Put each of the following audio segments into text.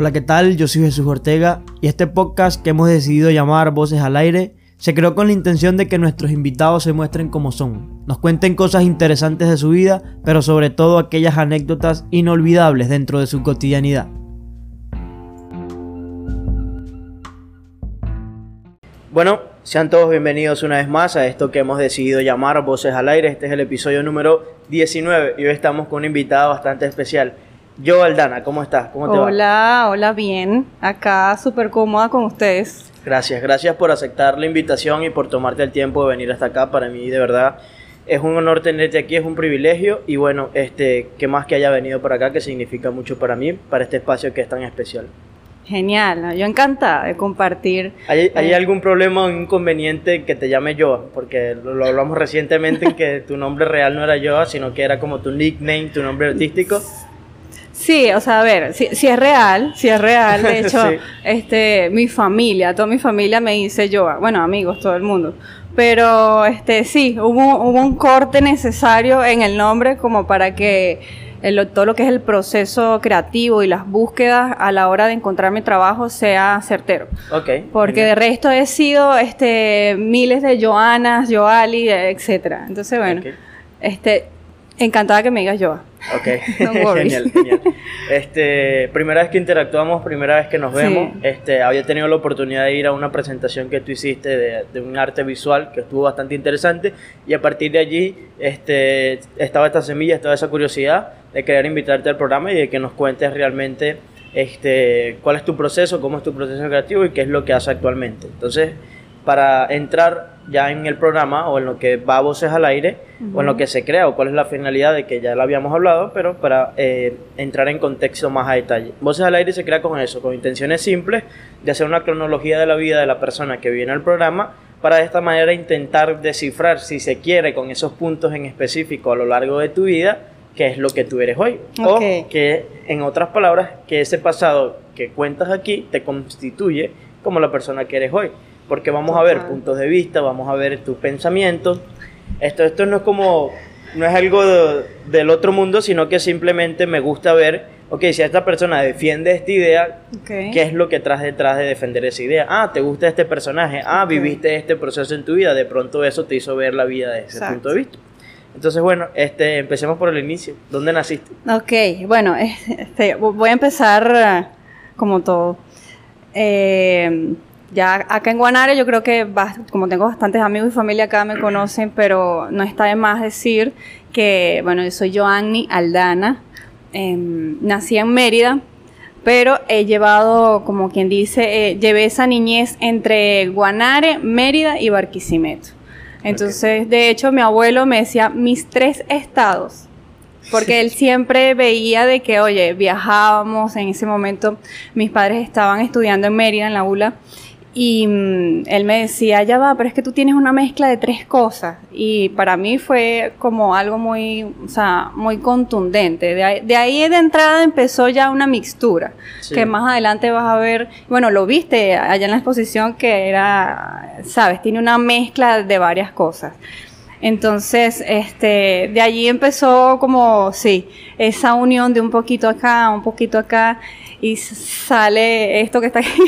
Hola, ¿qué tal? Yo soy Jesús Ortega y este podcast que hemos decidido llamar Voces al Aire se creó con la intención de que nuestros invitados se muestren como son, nos cuenten cosas interesantes de su vida, pero sobre todo aquellas anécdotas inolvidables dentro de su cotidianidad. Bueno, sean todos bienvenidos una vez más a esto que hemos decidido llamar Voces al Aire. Este es el episodio número 19 y hoy estamos con un invitado bastante especial. Yo, Aldana, ¿cómo estás? ¿Cómo te hola, hola, bien. Acá súper cómoda con ustedes. Gracias, gracias por aceptar la invitación y por tomarte el tiempo de venir hasta acá. Para mí, de verdad, es un honor tenerte aquí, es un privilegio y bueno, este, que más que haya venido por acá, que significa mucho para mí, para este espacio que es tan especial. Genial, yo encantada de compartir. ¿Hay, ¿Hay, eh, algún problema o inconveniente que te llame Joa? Porque lo, hablamos recientemente en que tu nombre real no era Joa, sino que era como tu nickname, tu nombre artístico. Sí, o sea, a ver, si, si es real, si es real, de hecho, este, mi familia, toda mi familia me dice Joa, bueno, amigos, todo el mundo. Pero este sí, hubo, hubo un corte necesario en el nombre como para que todo lo que es el proceso creativo y las búsquedas a la hora de encontrar mi trabajo sea certero. Okay. Porque de resto he sido este miles de Joanas, Joali, etcétera. Entonces, bueno, este encantada que me digas Joa. Ok, genial, genial. Este, primera vez que interactuamos, primera vez que nos vemos, este, había tenido la oportunidad de ir a una presentación que tú hiciste de, de, un arte visual que estuvo bastante interesante y a partir de allí este, estaba esta semilla, estaba esa curiosidad de querer invitarte al programa y de que nos cuentes realmente este, cuál es tu proceso, cómo es tu proceso creativo y qué es lo que haces actualmente. Entonces, para entrar ya en el programa o en lo que va Voces al Aire o en lo que se crea o cuál es la finalidad de que ya lo habíamos hablado, pero para eh, entrar en contexto más a detalle. Voces al Aire se crea con eso, con intenciones simples de hacer una cronología de la vida de la persona que viene al programa para de esta manera intentar descifrar, si se quiere, con esos puntos en específico a lo largo de tu vida, qué es lo que tú eres hoy. O que, en otras palabras, que ese pasado que cuentas aquí te constituye como la persona que eres hoy porque vamos a ver puntos de vista, vamos a ver tus pensamientos. Esto, esto no es como, no es algo del otro mundo, sino que simplemente me gusta ver, ok, si esta persona defiende esta idea, ¿qué es lo que traes detrás de defender esa idea? Ah, te gusta este personaje, ah, viviste este proceso en tu vida, de pronto eso te hizo ver la vida desde ese punto de vista. Entonces, bueno, este, empecemos por el inicio. ¿Dónde naciste? Ok, bueno, este, voy a empezar eh, como todo. Eh, ya acá en Guanare yo creo que, como tengo bastantes amigos y familia acá me conocen, pero no está de más decir que, bueno, yo soy Joanny Aldana, em, nací en Mérida, pero he llevado, como quien dice, eh, llevé esa niñez entre Guanare, Mérida y Barquisimeto. Entonces, de hecho, mi abuelo me decía mis tres estados, porque él siempre veía de que, oye, viajábamos, en ese momento mis padres estaban estudiando en Mérida, en la ULA, y mm, él me decía, ya va, pero es que tú tienes una mezcla de tres cosas. Y para mí fue como algo muy, o sea, muy contundente. De ahí, de, ahí de entrada empezó ya una mixtura, que más adelante vas a ver, bueno, lo viste allá en la exposición que era, sabes, tiene una mezcla de varias cosas. Entonces, este, de allí empezó como, sí, esa unión de un poquito acá, un poquito acá y sale esto que está aquí.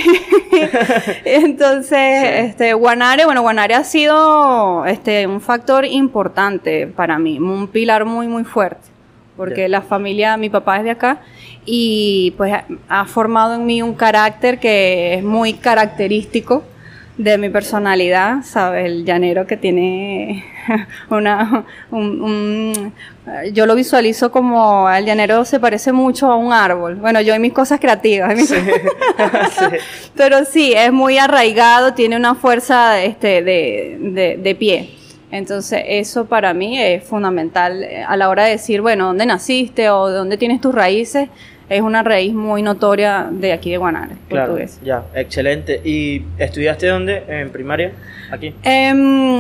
Entonces, este, Guanare, bueno, Guanare ha sido este, un factor importante para mí, un pilar muy, muy fuerte, porque la familia, mi papá es de acá y pues ha formado en mí un carácter que es muy característico de mi personalidad, ¿sabes? El llanero que tiene una... Un, yo lo visualizo como el llanero se parece mucho a un árbol. Bueno, yo y mis cosas creativas. Pero sí, es muy arraigado, tiene una fuerza este, de, de, de pie. Entonces, eso para mí es fundamental eh, a la hora de decir, bueno, ¿dónde naciste o dónde tienes tus raíces? es una raíz muy notoria de aquí de Guanare, claro, Ya, excelente. ¿Y estudiaste dónde? ¿En primaria? ¿Aquí? Em,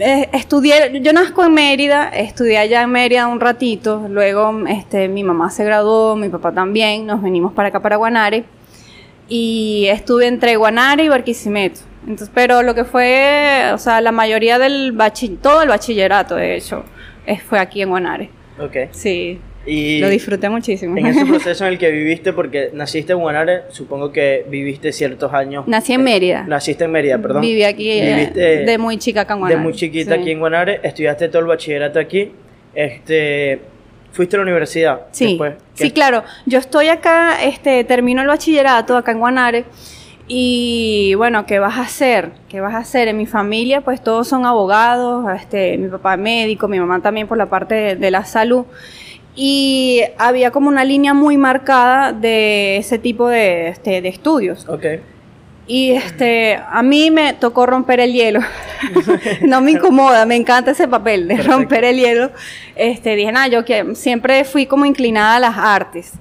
eh, estudié, yo nazco en Mérida, estudié allá en Mérida un ratito, luego este, mi mamá se graduó, mi papá también, nos venimos para acá, para Guanare, y estuve entre Guanare y Barquisimeto. Entonces, pero lo que fue, o sea, la mayoría del bachillerato, todo el bachillerato, de hecho, fue aquí en Guanare. Ok. Sí. Y lo disfruté muchísimo. En ese proceso en el que viviste, porque naciste en Guanare, supongo que viviste ciertos años. Nací en Mérida. Naciste en Mérida, perdón. Viví aquí eh, de muy chica acá en Guanare. De muy chiquita aquí en Guanare, estudiaste todo el bachillerato aquí. Este, ¿Fuiste a la universidad? Sí, después? sí, claro. Yo estoy acá, este, termino el bachillerato acá en Guanare. Y bueno, ¿qué vas a hacer? ¿Qué vas a hacer? En mi familia, pues todos son abogados, este, mi papá médico, mi mamá también por la parte de la salud y había como una línea muy marcada de ese tipo de, este, de estudios. Okay. Y este, a mí me tocó romper el hielo. no me incomoda, me encanta ese papel de romper el hielo. Este, dije, nada, yo que siempre fui como inclinada a las artes.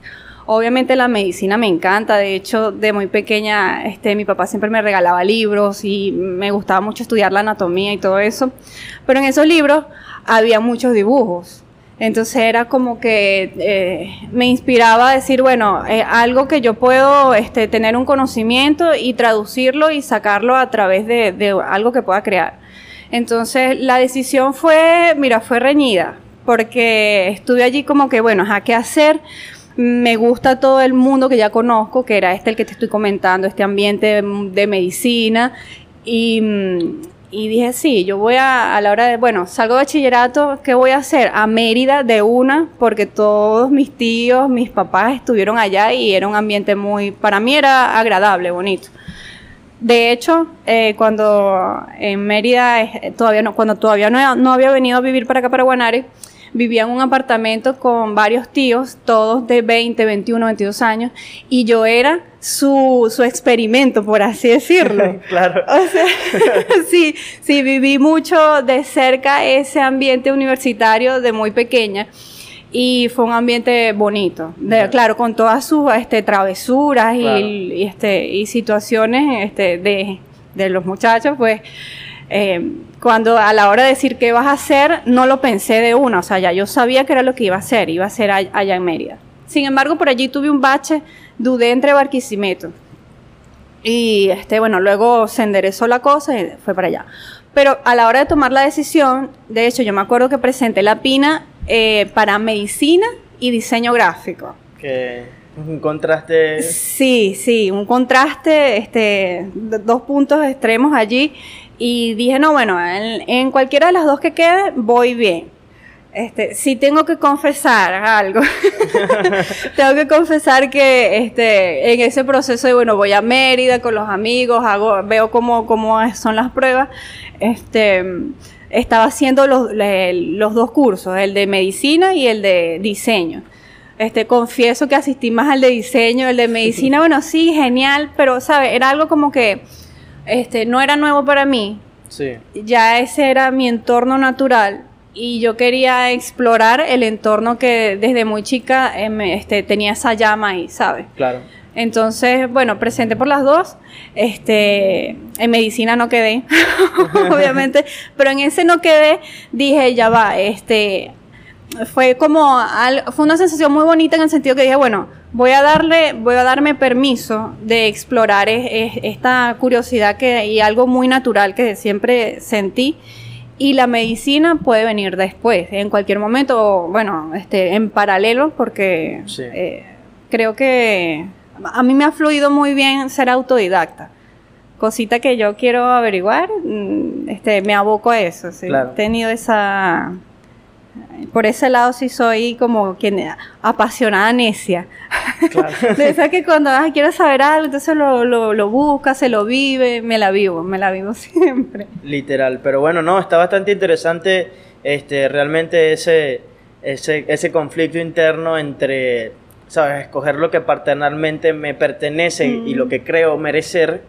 Obviamente la medicina me encanta, de hecho de muy pequeña este, mi papá siempre me regalaba libros y me gustaba mucho estudiar la anatomía y todo eso, pero en esos libros había muchos dibujos entonces era como que eh, me inspiraba a decir, bueno, eh, algo que yo puedo este, tener un conocimiento y traducirlo y sacarlo a través de, de, algo que pueda crear. Entonces la decisión fue, mira, fue reñida, porque estuve allí como que, bueno, ¿a qué hacer? Me gusta todo el mundo que ya conozco, que era este el que te estoy comentando, este ambiente de, de medicina. Y, mm, y dije, sí, yo voy a, a la hora de, bueno, salgo de bachillerato, ¿qué voy a hacer? A Mérida de una, porque todos mis tíos, mis papás estuvieron allá y era un ambiente muy, para mí era agradable, bonito. De hecho, eh, cuando en Mérida, todavía no, cuando todavía no, no, había venido a vivir para acá, para Guanare, vivía en un apartamento con varios tíos, todos de 20, 21, 22 años, y yo era su, su experimento, por así decirlo. claro. sí, sí, viví mucho de cerca ese ambiente universitario de muy pequeña y fue un ambiente bonito, de, claro, con todas sus este, travesuras y, este, y situaciones este, de, de los muchachos, pues eh, cuando a la hora de decir qué vas a hacer, no lo pensé de una, o sea, ya yo sabía que era lo que iba a hacer, iba a ser allá en Mérida. Sin embargo, por allí tuve un bache, dudé entre Barquisimeto. Y este, bueno, luego se enderezó la cosa y fue para allá. Pero a la hora de tomar la decisión, de hecho, yo me acuerdo que presenté la PINA eh, para medicina y diseño gráfico. Que un contraste. Sí, sí, un contraste, este, dos puntos extremos allí. Y dije, no, bueno, en, cualquiera de las dos que quede, voy bien. Este, sí tengo que confesar algo. tengo que confesar que este, en ese proceso de, bueno, voy a Mérida con los amigos, hago, veo cómo, cómo son las pruebas. Este, estaba haciendo los, los dos cursos, el de medicina y el de diseño. Este, confieso que asistí más al de diseño, el de medicina, bueno, sí, genial, pero, ¿sabes? Era algo como que este, no era nuevo para mí. Sí. Ya ese era mi entorno natural y yo quería explorar el entorno que desde muy chica em, este, tenía esa llama ahí, ¿sabes? Claro. Entonces, bueno, presente por las dos. Este, en medicina no quedé, obviamente, pero en ese no quedé, dije, ya va, este, fue como, fue una sensación muy bonita en el sentido que dije, bueno, voy a darle, voy a darme permiso de explorar esta curiosidad que, y algo muy natural que siempre sentí. Y la medicina puede venir después, en cualquier momento, bueno, este, en paralelo, porque eh, creo que a mí me ha fluido muy bien ser autodidacta. Cosita que yo quiero averiguar, mm, este, me aboco a eso. He tenido esa, por ese lado sí soy como quien apasionada necia. Claro. de esa que cuando ah, quieres saber algo, entonces lo, lo, lo busca, se lo vive, me la vivo, me la vivo siempre. Literal, pero bueno, no, está bastante interesante este, realmente ese, ese, ese conflicto interno entre, ¿sabes? Escoger lo que paternalmente me pertenece y lo que creo merecer.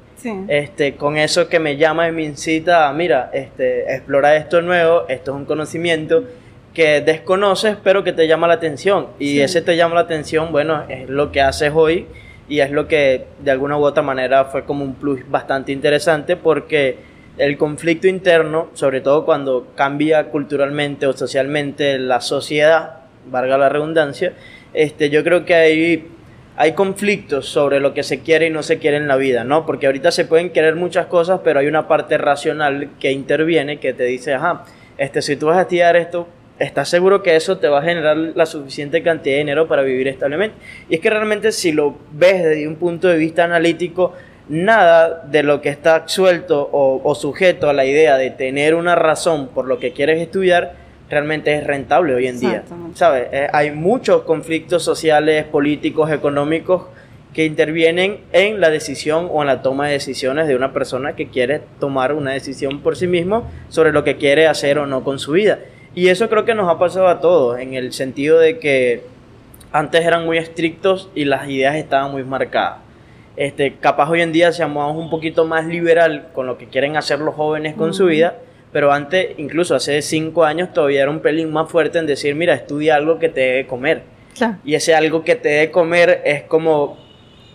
Este, con eso que me llama y me incita a, mira, este, explora esto nuevo, esto es un conocimiento que desconoces pero que te llama la atención y ese te llama la atención, bueno, es lo que haces hoy y es lo que de alguna u otra manera fue como un plus bastante interesante porque el conflicto interno, sobre todo cuando cambia culturalmente o socialmente la sociedad, valga la redundancia, este, yo creo que hay, hay conflictos sobre lo que se quiere y no se quiere en la vida, ¿no? Porque ahorita se pueden querer muchas cosas, pero hay una parte racional que interviene que te dice, ajá, este, si tú vas a estudiar esto, estás seguro que eso te va a generar la suficiente cantidad de dinero para vivir establemente. Y es que realmente si lo ves desde un punto de vista analítico, nada de lo que está suelto o, sujeto a la idea de tener una razón por lo que quieres estudiar realmente es rentable hoy en día. ¿Sabes? Eh, hay muchos conflictos sociales, políticos, económicos que intervienen en la decisión o en la toma de decisiones de una persona que quiere tomar una decisión por sí mismo sobre lo que quiere hacer o no con su vida. Y eso creo que nos ha pasado a todos, en el sentido de que antes eran muy estrictos y las ideas estaban muy marcadas. Este, capaz hoy en día seamos un poquito más liberal con lo que quieren hacer los jóvenes con su vida, pero antes, incluso hace cinco años, todavía era un pelín más fuerte en decir, mira, estudia algo que te debe comer. Y ese algo que te debe comer es como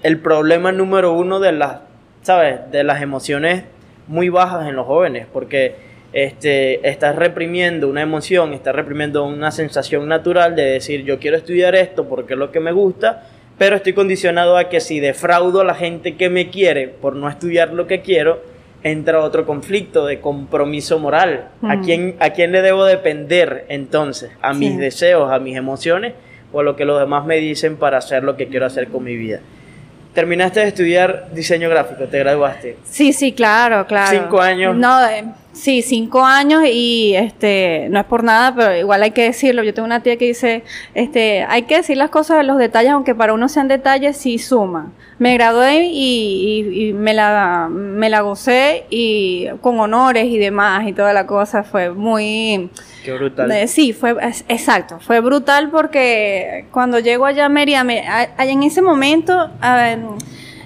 el problema número uno de las, ¿sabes? De las emociones muy bajas en los jóvenes, porque este, estás reprimiendo una emoción, estás reprimiendo una sensación natural de decir yo quiero estudiar esto porque es lo que me gusta, pero estoy condicionado a que si defraudo a la gente que me quiere por no estudiar lo que quiero, entra otro conflicto de compromiso moral. ¿A, quién, ¿A quién le debo depender entonces? ¿A mis deseos, a mis emociones o a lo que los demás me dicen para hacer lo que quiero hacer con mi vida? terminaste de estudiar diseño gráfico, te graduaste. Sí, sí, claro, claro. Cinco años. No, eh, sí, cinco años y este, no es por nada, pero igual hay que decirlo. Yo tengo una tía que dice, este, hay que decir las cosas, los detalles, aunque para uno sean detalles, sí suman. Me gradué y, me la, me la gocé y con honores y demás y toda la cosa fue muy Qué brutal. sí, fue exacto, fue brutal porque cuando llego allá a Mérida, en ese momento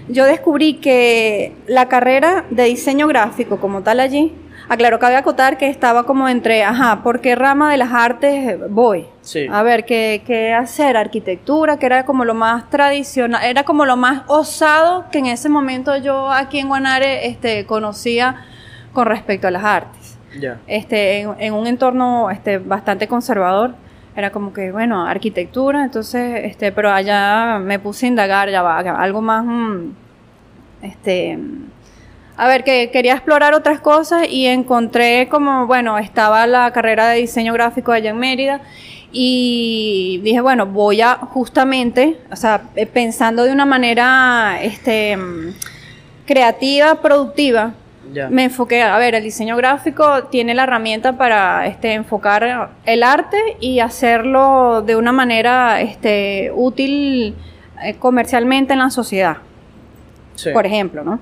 yo descubrí que la carrera de diseño gráfico como tal allí, aclaro, cabe acotar que estaba como entre, ajá, ¿por qué rama de las artes voy? Sí. A ver, ¿qué, ¿qué hacer? Arquitectura, que era como lo más tradicional, era como lo más osado que en ese momento yo aquí en Guanare este, conocía con respecto a las artes. Este, en, un entorno este, bastante conservador. Era como que, bueno, arquitectura, entonces, este, pero allá me puse a indagar, ya va, algo más, mm, este, a ver, que quería explorar otras cosas y encontré como, bueno, estaba la carrera de diseño gráfico allá en Mérida y dije, bueno, voy a justamente, o sea, pensando de una manera, este, mm, creativa, productiva, me enfoqué, a ver, el diseño gráfico tiene la herramienta para este, enfocar el arte y hacerlo de una manera este, útil eh, comercialmente en la sociedad. Por ejemplo, ¿no?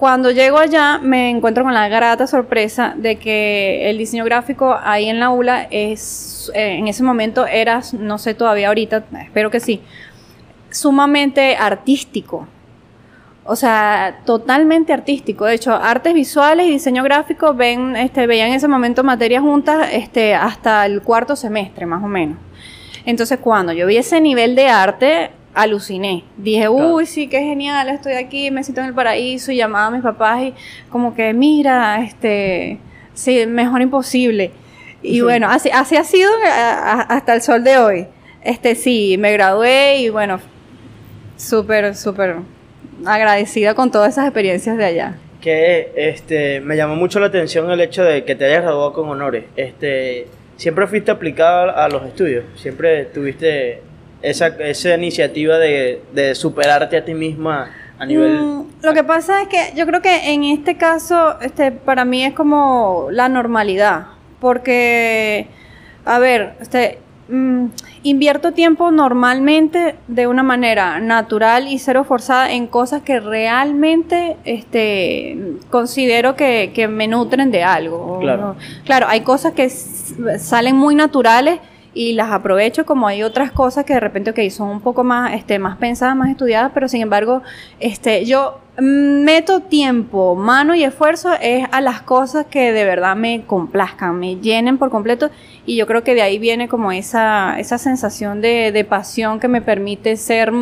Cuando llego allá me encuentro con la grata sorpresa de que el diseño gráfico ahí en la ULA es, eh, en ese momento era, no sé todavía ahorita, espero que sí, sumamente artístico o sea, totalmente artístico. De hecho, artes visuales y diseño gráfico ven, este, veían en ese momento materias juntas este, hasta el cuarto semestre, más o menos. Entonces, cuando yo vi ese nivel de arte, aluciné. Dije, uy, sí, qué genial, estoy aquí, me siento en el paraíso, y llamaba a mis papás y como que, mira, este, sí, mejor imposible. Y bueno, así, así ha sido eh, hasta el sol de hoy. Este, sí, me gradué y bueno, súper, súper agradecida con todas esas experiencias de allá. Que este, me llamó mucho la atención el hecho de que te hayas graduado con honores. Este, ¿Siempre fuiste aplicada a los estudios? ¿Siempre tuviste esa, esa iniciativa de, de superarte a ti misma a nivel... Mm, lo que pasa es que yo creo que en este caso, este, para mí es como la normalidad. Porque, a ver, este, Mm, invierto tiempo normalmente de una manera natural y cero forzada en cosas que realmente este, considero que, me nutren de algo. Claro. claro, hay cosas que salen muy naturales y las aprovecho como hay otras cosas que de repente okay, son un poco más este más pensadas más estudiadas pero sin embargo este yo meto tiempo mano y esfuerzo es a las cosas que de verdad me complazcan me llenen por completo y yo creo que de ahí viene como esa esa sensación de, de pasión que me permite ser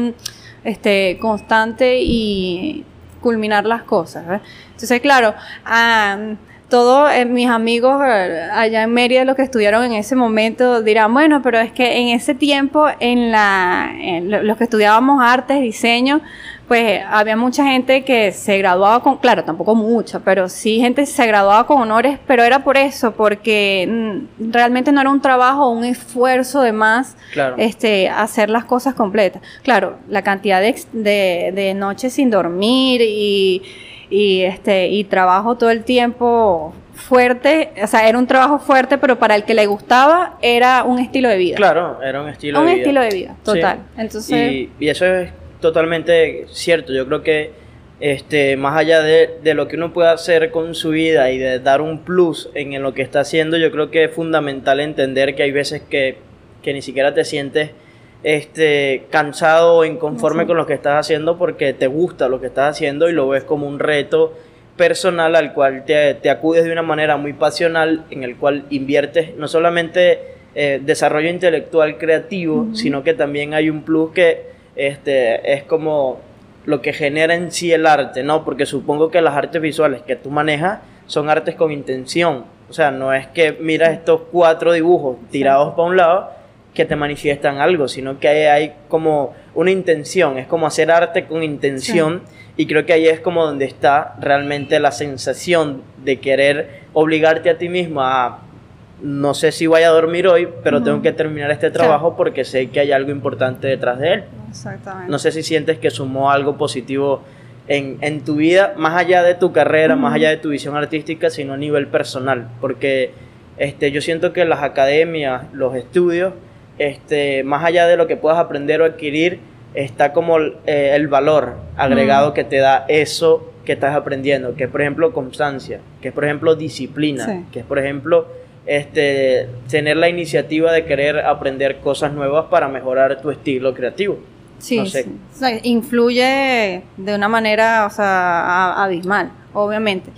este constante y culminar las cosas entonces claro ah, todos eh, mis amigos eh, allá en Mérida, los que estudiaron en ese momento, dirán, bueno, pero es que en ese tiempo, en la, los que estudiábamos artes, diseño, pues había mucha gente que se graduaba con, claro, tampoco mucha, pero sí gente se graduaba con honores, pero era por eso, porque mm, realmente no era un trabajo, un esfuerzo de más, este, hacer las cosas completas. Claro, la cantidad de, de, de noches sin dormir y, y, este, y trabajo todo el tiempo fuerte, o sea, era un trabajo fuerte, pero para el que le gustaba era un estilo de vida. Claro, era un estilo de vida. Un estilo de vida, total. Entonces, y, y, eso es totalmente cierto. Yo creo que este, más allá de, de, lo que uno puede hacer con su vida y de dar un plus en, lo que está haciendo, yo creo que es fundamental entender que hay veces que, que ni siquiera te sientes este, cansado o inconforme con lo que estás haciendo porque te gusta lo que estás haciendo y lo ves como un reto personal al cual te, te acudes de una manera muy pasional, en el cual inviertes no solamente eh, desarrollo intelectual creativo, sino que también hay un plus que este, es como lo que genera en sí el arte, ¿no? Porque supongo que las artes visuales que tú manejas son artes con intención. O sea, no es que miras estos cuatro dibujos tirados para un lado que te manifiestan algo, sino que hay, como una intención, es como hacer arte con intención y creo que ahí es como donde está realmente la sensación de querer obligarte a ti mismo a no sé si voy a dormir hoy, pero tengo que terminar este trabajo porque sé que hay algo importante detrás de él. Exactamente. No sé si sientes que sumó algo positivo en, en tu vida, más allá de tu carrera, más allá de tu visión artística, sino a nivel personal, porque este, yo siento que las academias, los estudios, este, más allá de lo que puedas aprender o adquirir, está como eh, el valor agregado que te da eso que estás aprendiendo, que es por ejemplo constancia, que es por ejemplo disciplina, que es por ejemplo este, tener la iniciativa de querer aprender cosas nuevas para mejorar tu estilo creativo. Sí, influye de una manera, o sea, abismal, obviamente.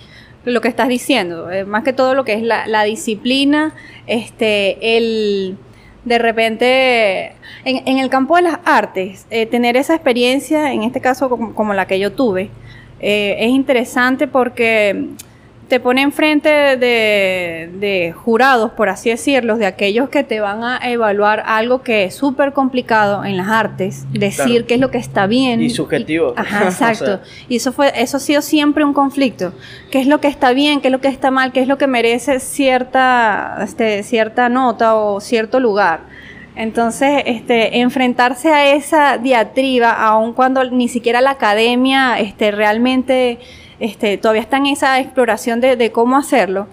Lo que estás diciendo, eh, más que todo lo que es la, disciplina, este, el de repente, en, el campo de las artes, eh, tener esa experiencia, en este caso como, la que yo tuve, eh, es interesante porque te pone enfrente de, jurados, por así decirlo, de aquellos que te van a evaluar algo que es súper complicado en las artes, decir qué es lo que está bien. Y subjetivo. ajá, exacto. Y eso fue, eso ha sido siempre un conflicto. ¿Qué es lo que está bien, qué es lo que está mal, qué es lo que merece cierta, este, cierta nota o cierto lugar? Entonces, este, enfrentarse a esa diatriba, aun cuando ni siquiera la academia este, realmente este, todavía está en esa exploración de, cómo hacerlo.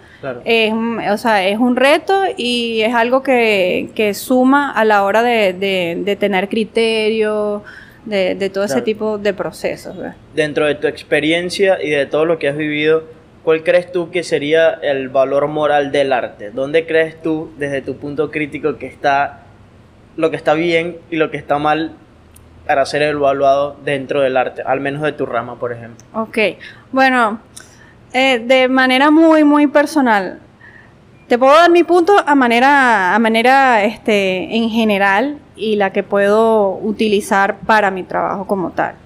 Es, o sea, es un reto y es algo que, suma a la hora de, tener criterio, de, todo ese tipo de procesos. Dentro de tu experiencia y de todo lo que has vivido, ¿cuál crees tú que sería el valor moral del arte? ¿Dónde crees tú, desde tu punto crítico, que está lo que está bien y lo que está mal para ser evaluado dentro del arte, al menos de tu rama, por ejemplo. Ok, bueno, eh, de manera muy, muy personal, te puedo dar mi punto a manera, a manera este, en general y la que puedo utilizar para mi trabajo como tal.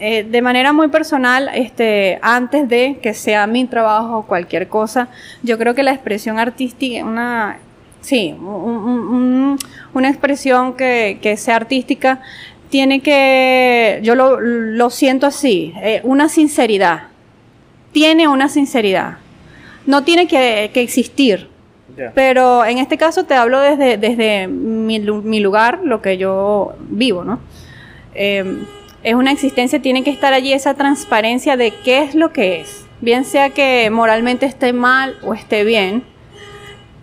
Eh, de manera muy personal, este, antes de que sea mi trabajo o cualquier cosa, yo creo que la expresión artística, una, sí, una expresión que, que sea artística, tiene que, yo lo, siento así, eh, una sinceridad. Tiene una sinceridad. No tiene que, existir. Pero en este caso te hablo desde, desde mi, lugar, lo que yo vivo, ¿no? Em, es una existencia, tiene que estar allí esa transparencia de qué es lo que es. Bien sea que moralmente esté mal o esté bien,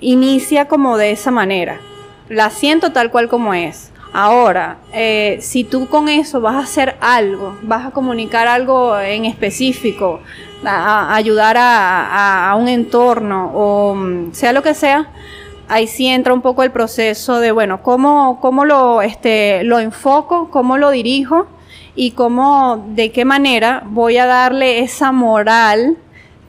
inicia como de esa manera. La siento tal cual como es Ahora, eh, si tú con eso vas a hacer algo, vas a comunicar algo en específico, a, ayudar a, un entorno o mm, sea lo que sea, ahí sí entra un poco el proceso de, bueno, cómo, cómo lo, este, lo enfoco, cómo lo dirijo y cómo, de qué manera voy a darle esa moral,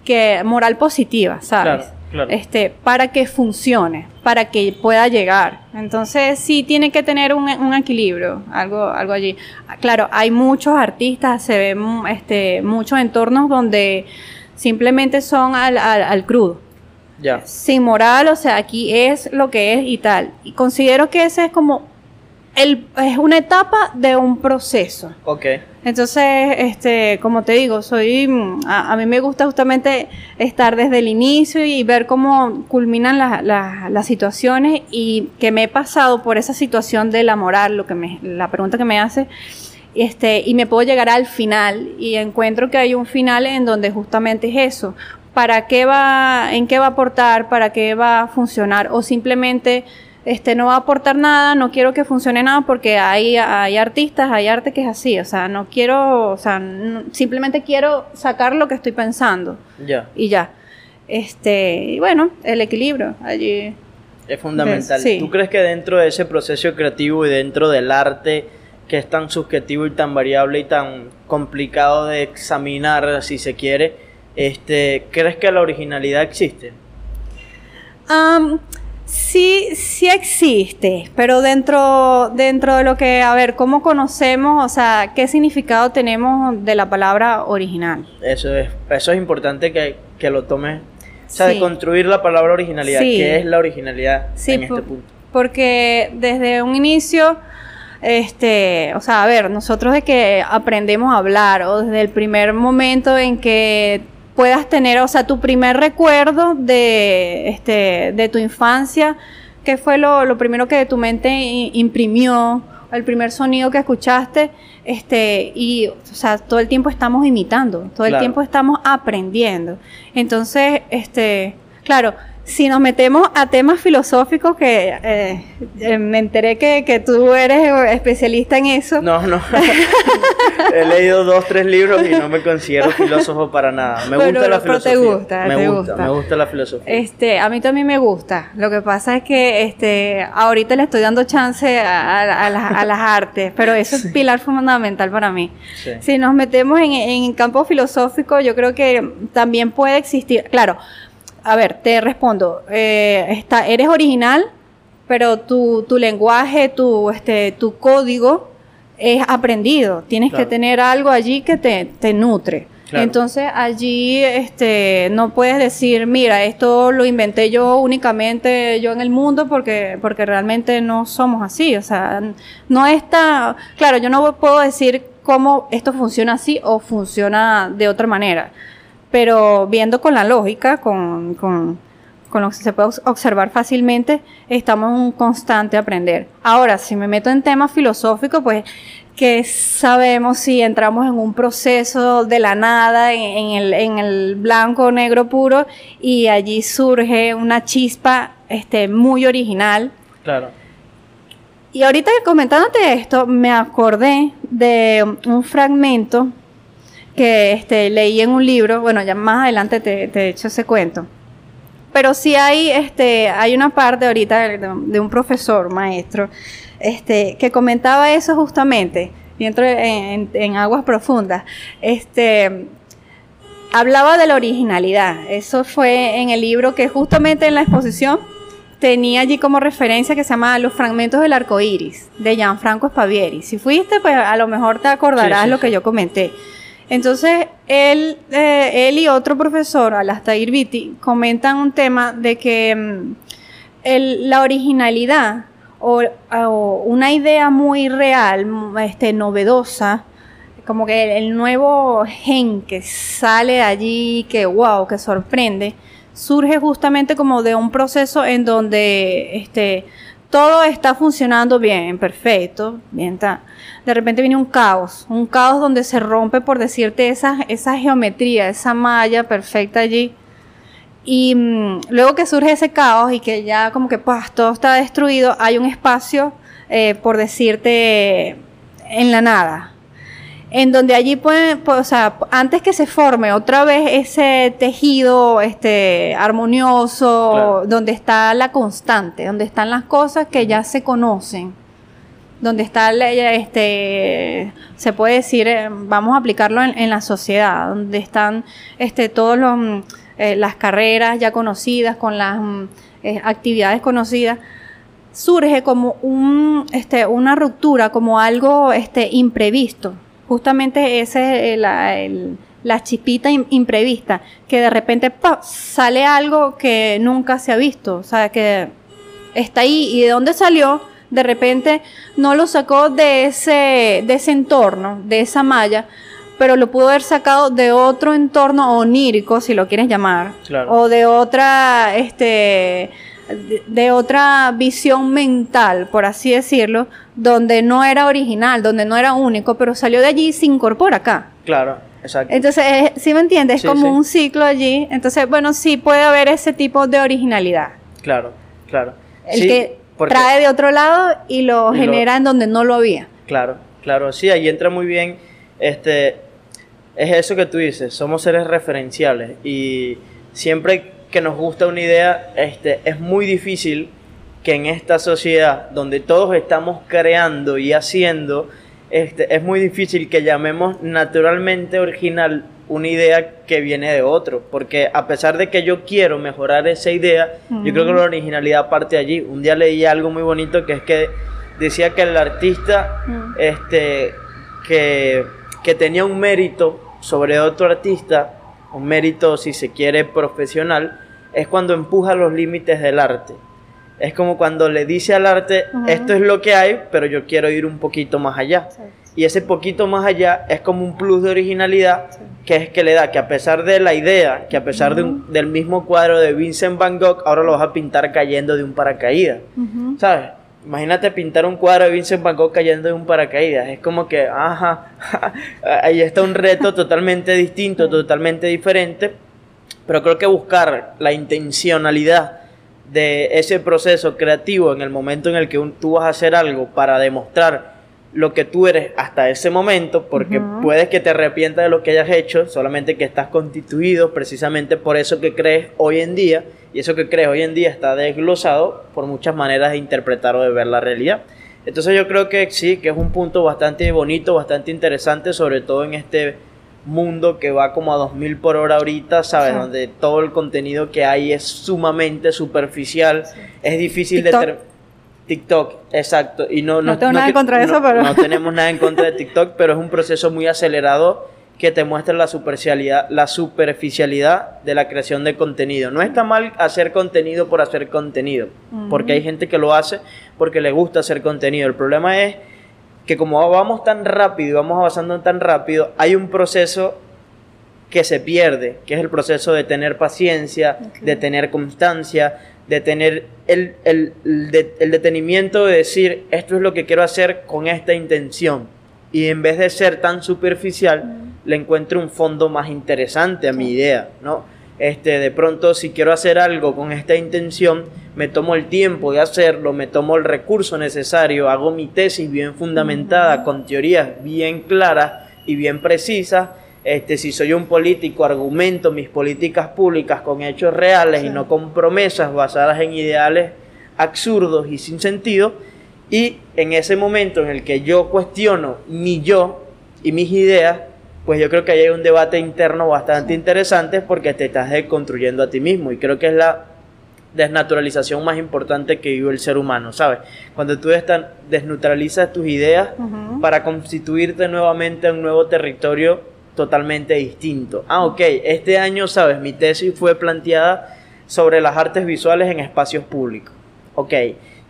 que, moral positiva, ¿sabes? Este, para que funcione, para que pueda llegar. Entonces sí tiene que tener un, equilibrio, algo, algo allí. Claro, hay muchos artistas, se ven este, muchos entornos donde simplemente son al, al, crudo. Sin moral, o sea, aquí es lo que es y tal. Y considero que ese es como es una etapa de un proceso. Ok. Entonces, este, como te digo, soy, a, mí me gusta justamente estar desde el inicio y ver cómo culminan las situaciones y que me he pasado por esa situación de la moral, lo que me, la pregunta que me hace, este, y me puedo llegar al final y encuentro que hay un final en donde justamente es eso. ¿Para qué va, en qué va a aportar, para qué va a funcionar o simplemente este no va a aportar nada, no quiero que funcione nada porque hay, hay artistas, hay arte que es así, o sea, no quiero, o sea, simplemente quiero sacar lo que estoy pensando. Ya. Y ya. Este, y bueno, el equilibrio allí es fundamental. ¿Tú crees que dentro de ese proceso creativo y dentro del arte que es tan subjetivo y tan variable y tan complicado de examinar si se quiere, este, ¿crees que la originalidad existe? Sí, sí existe, pero dentro, dentro de lo que, a ver, ¿cómo conocemos, o sea, qué significado tenemos de la palabra original? Eso es, eso es importante que, que lo tomes, o sea, de construir la palabra originalidad, ¿qué es la originalidad en este punto? Porque desde un inicio, este, o sea, a ver, nosotros de que aprendemos a hablar, o desde el primer momento en que puedas tener, o sea, tu primer recuerdo de, este, de tu infancia, ¿qué fue lo, primero que tu mente imprimió? El primer sonido que escuchaste, este, y, o sea, todo el tiempo estamos imitando, todo el tiempo estamos aprendiendo. Entonces, este, claro, si nos metemos a temas filosóficos, que eh, eh, me enteré que, que, tú eres especialista en eso. No, no. He leído dos, tres libros y no me considero filósofo para nada. Me gusta la filosofía. Te gusta, me gusta, Me gusta la filosofía. Este, a mí también me gusta. Lo que pasa es que este, ahorita le estoy dando chance a, las artes, pero eso es pilar fundamental para mí. Si nos metemos en, en campo filosófico, yo creo que también puede existir, claro, a ver, te respondo. Eh, está, eres original, pero tu, tu lenguaje, tu, este, tu código es aprendido. Tienes que tener algo allí que te, te nutre. Entonces allí este, no puedes decir, mira, esto lo inventé yo únicamente yo en el mundo porque, porque realmente no somos así. O sea, no está, claro, yo no puedo decir cómo esto funciona así o funciona de otra manera pero viendo con la lógica, con, con, con, lo que se puede observar fácilmente, estamos en un constante aprender. Ahora, si me meto en temas filosóficos, pues que sabemos si entramos en un proceso de la nada, en, el, en el blanco negro puro, y allí surge una chispa este, muy original. Claro. Y ahorita comentándote esto, me acordé de un fragmento que este, leí en un libro, bueno, ya más adelante te, he hecho ese cuento. Pero sí hay, este, hay una parte ahorita de, un profesor, maestro, este, que comentaba eso justamente, dentro en, en, aguas profundas. Este, hablaba de la originalidad. Eso fue en el libro que justamente en la exposición tenía allí como referencia que se llama Los fragmentos del arco iris, de Gianfranco Spavieri. Si fuiste, pues a lo mejor te acordarás lo que yo comenté. Entonces, él, eh, él y otro profesor, Alastair Vitti, comentan un tema de que mm, la originalidad o, una idea muy real, este, novedosa, como que el nuevo gen que sale allí, que wow, que sorprende, surge justamente como de un proceso en donde este, todo está funcionando bien, perfecto, bien está. De repente viene un caos, un caos donde se rompe, por decirte, esa, esa geometría, esa malla perfecta allí. Y mm, luego que surge ese caos y que ya como que pues, todo está destruido, hay un espacio, eh, por decirte, en la nada, en donde allí pueden, pues, o sea, antes que se forme otra vez ese tejido este, armonioso, donde está la constante, donde están las cosas que ya se conocen, donde está, este, se puede decir, eh, vamos a aplicarlo en, la sociedad, donde están este, todos los, eh, las carreras ya conocidas, con las mm, eh, actividades conocidas, surge como un, este, una ruptura, como algo este, imprevisto justamente ese es la, chipita imprevista, que de repente sale algo que nunca se ha visto, o sea, que está ahí y de dónde salió, de repente no lo sacó de ese, de ese entorno, de esa malla, pero lo pudo haber sacado de otro entorno onírico, si lo quieres llamar, o de otra, este, de, otra visión mental, por así decirlo, donde no era original, donde no era único, pero salió de allí y se incorpora acá. Claro, exacto. Entonces, ¿sí me entiendes? Es como un ciclo allí. Entonces, bueno, sí puede haber ese tipo de originalidad. Claro, claro. El que trae de otro lado y lo genera en donde no lo había. Claro, claro. Sí, ahí entra muy bien. Este, es eso que tú dices, somos seres referenciales y siempre que nos gusta una idea, este, es muy difícil que en esta sociedad donde todos estamos creando y haciendo, este, es muy difícil que llamemos naturalmente original una idea que viene de otro, porque a pesar de que yo quiero mejorar esa idea, yo creo que la originalidad parte allí. Un día leí algo muy bonito que es que decía que el artista este, que, que tenía un mérito sobre otro artista, un mérito si se quiere profesional, es cuando empuja los límites del arte. Es como cuando le dice al arte, esto es lo que hay, pero yo quiero ir un poquito más allá. Y ese poquito más allá es como un plus de originalidad que es que le da que a pesar de la idea, que a pesar del mismo cuadro de Vincent Van Gogh, ahora lo vas a pintar cayendo de un paracaídas. ¿Sabes? Imagínate pintar un cuadro de Vincent Van Gogh cayendo de un paracaídas. Es como que, ajá, ahí está un reto totalmente distinto, totalmente diferente. Pero creo que buscar la intencionalidad de ese proceso creativo en el momento en el que tú vas a hacer algo para demostrar lo que tú eres hasta ese momento, porque puedes que te arrepientas de lo que hayas hecho, solamente que estás constituido precisamente por eso que crees hoy en día, y eso que crees hoy en día está desglosado por muchas maneras de interpretar o de ver la realidad. Entonces yo creo que sí, que es un punto bastante bonito, bastante interesante, sobre todo en este mundo que va como a 2000 por hora ahorita, ¿sabes? Donde todo el contenido que hay es sumamente superficial, es difícil de... TikTok, exacto. Y no, no, tengo nada en contra de eso, pero... No tenemos nada en contra de TikTok, pero es un proceso muy acelerado que te muestra la superficialidad, la superficialidad de la creación de contenido. No está mal hacer contenido por hacer contenido, porque hay gente que lo hace porque le gusta hacer contenido. El problema es que como vamos tan rápido y vamos avanzando tan rápido, hay un proceso que se pierde, que es el proceso de tener paciencia, de tener constancia, de tener el, el, detenimiento de decir, esto es lo que quiero hacer con esta intención. Y en vez de ser tan superficial, le encuentro un fondo más interesante a mi idea, ¿no? Este, de pronto, si quiero hacer algo con esta intención, me tomo el tiempo de hacerlo, me tomo el recurso necesario, hago mi tesis bien fundamentada, con teorías bien claras y bien precisas. Este, si soy un político, argumento mis políticas públicas con hechos reales y no con promesas basadas en ideales absurdos y sin sentido. Y en ese momento en el que yo cuestiono mi yo y mis ideas, pues yo creo que hay un debate interno bastante interesante porque te estás construyendo a ti mismo y creo que es la desnaturalización más importante que vive el ser humano, ¿sabes? Cuando tú desnaturalizas tus ideas para constituirte nuevamente en un nuevo territorio totalmente distinto. Ah, ok, este año, ¿sabes? Mi tesis fue planteada sobre las artes visuales en espacios públicos. Ok,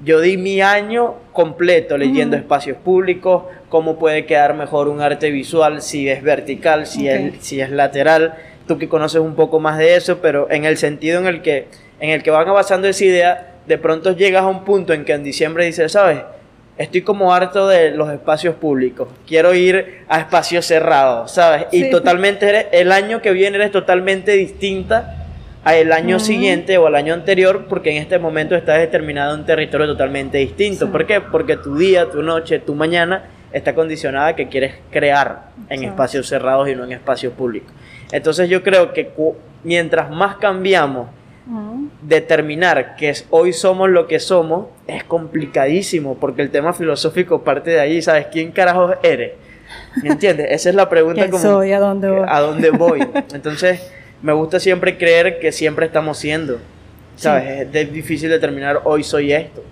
yo di mi año completo leyendo espacios públicos, cómo puede quedar mejor un arte visual, si es vertical, si, es, si es lateral. Tú que conoces un poco más de eso, pero en el sentido en el que en el que van avanzando esa idea, de pronto llegas a un punto en que en diciembre dices, ¿sabes? Estoy como harto de los espacios públicos. Quiero ir a espacios cerrados, ¿sabes? Y totalmente, el año que viene eres totalmente distinta al año siguiente o al año anterior, porque en este momento estás determinado en un territorio totalmente distinto. ¿Por qué? Porque tu día, tu noche, tu mañana está condicionada a que quieres crear en espacios cerrados y no en espacios públicos. Entonces yo creo que mientras más cambiamos, determinar que hoy somos lo que somos es complicadísimo porque el tema filosófico parte de ahí, ¿sabes? ¿Quién carajos eres? ¿Me entiendes? Esa es la pregunta como soy? ¿A dónde voy? ¿A dónde voy? Entonces, me gusta siempre creer que siempre estamos siendo. ¿Sabes? Es difícil determinar hoy soy esto,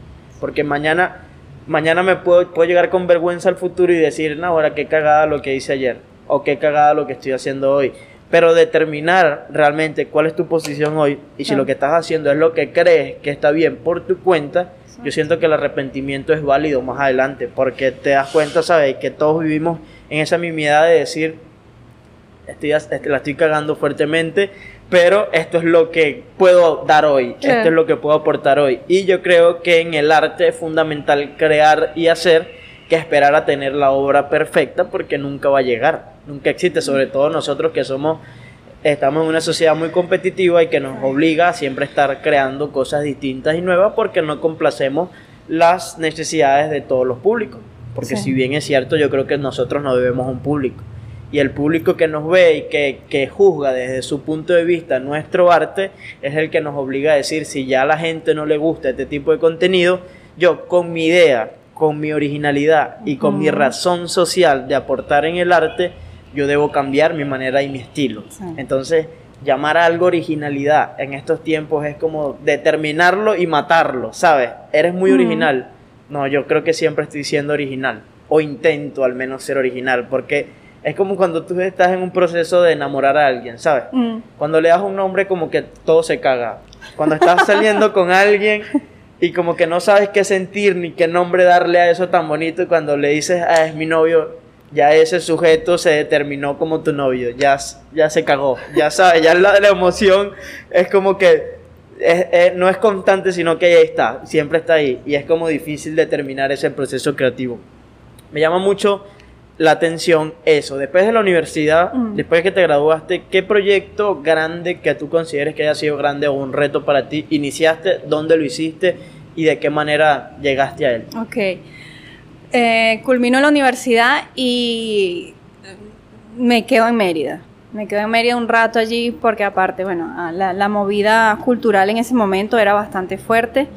porque mañana mañana me puedo, puedo llegar con vergüenza al futuro y decir, "No, ahora qué cagada lo que hice ayer." o qué cagada lo que estoy haciendo hoy pero determinar realmente cuál es tu posición hoy y si lo que estás haciendo es lo que crees que está bien por tu cuenta, yo siento que el arrepentimiento es válido más adelante, porque te das cuenta, ¿sabes? Que todos vivimos en esa misma de decir, estoy, este, la estoy cagando fuertemente, pero esto es lo que puedo dar hoy, esto es lo que puedo aportar hoy. Y yo creo que en el arte es fundamental crear y hacer que esperar a tener la obra perfecta porque nunca va a llegar, nunca existe, sobre todo nosotros que somos estamos en una sociedad muy competitiva y que nos obliga a siempre estar creando cosas distintas y nuevas porque no complacemos las necesidades de todos los públicos. Porque si bien es cierto, yo creo que nosotros no debemos un público. Y el público que nos ve y que, que juzga desde su punto de vista nuestro arte es el que nos obliga a decir si ya a la gente no le gusta este tipo de contenido, yo con mi idea, con mi originalidad y con mi razón social de aportar en el arte, yo debo cambiar mi manera y mi estilo. Entonces, llamar a algo originalidad en estos tiempos es como determinarlo y matarlo, ¿sabes? Eres muy original. No, yo creo que siempre estoy siendo original, o intento al menos ser original, porque es como cuando tú estás en un proceso de enamorar a alguien, ¿sabes? Mm. Cuando le das un nombre como que todo se caga. Cuando estás saliendo con alguien y como que no sabes qué sentir ni qué nombre darle a eso tan bonito y cuando le dices, ah, es mi novio, ya ese sujeto se determinó como tu novio, ya, ya se cagó, ya sabes, ya la, la emoción es como que no es constante, sino que ya está, siempre está ahí, y es como difícil determinar ese proceso creativo. Me llama mucho la atención eso, después de la universidad, mm. después de que te graduaste, ¿qué proyecto grande que tú consideres que haya sido grande o un reto para ti iniciaste, dónde lo hiciste y de qué manera llegaste a él? Ok eh, culmino la universidad y me quedo en Mérida. Me quedo en Mérida un rato allí porque aparte, bueno, ah, la, movida cultural en ese momento era bastante fuerte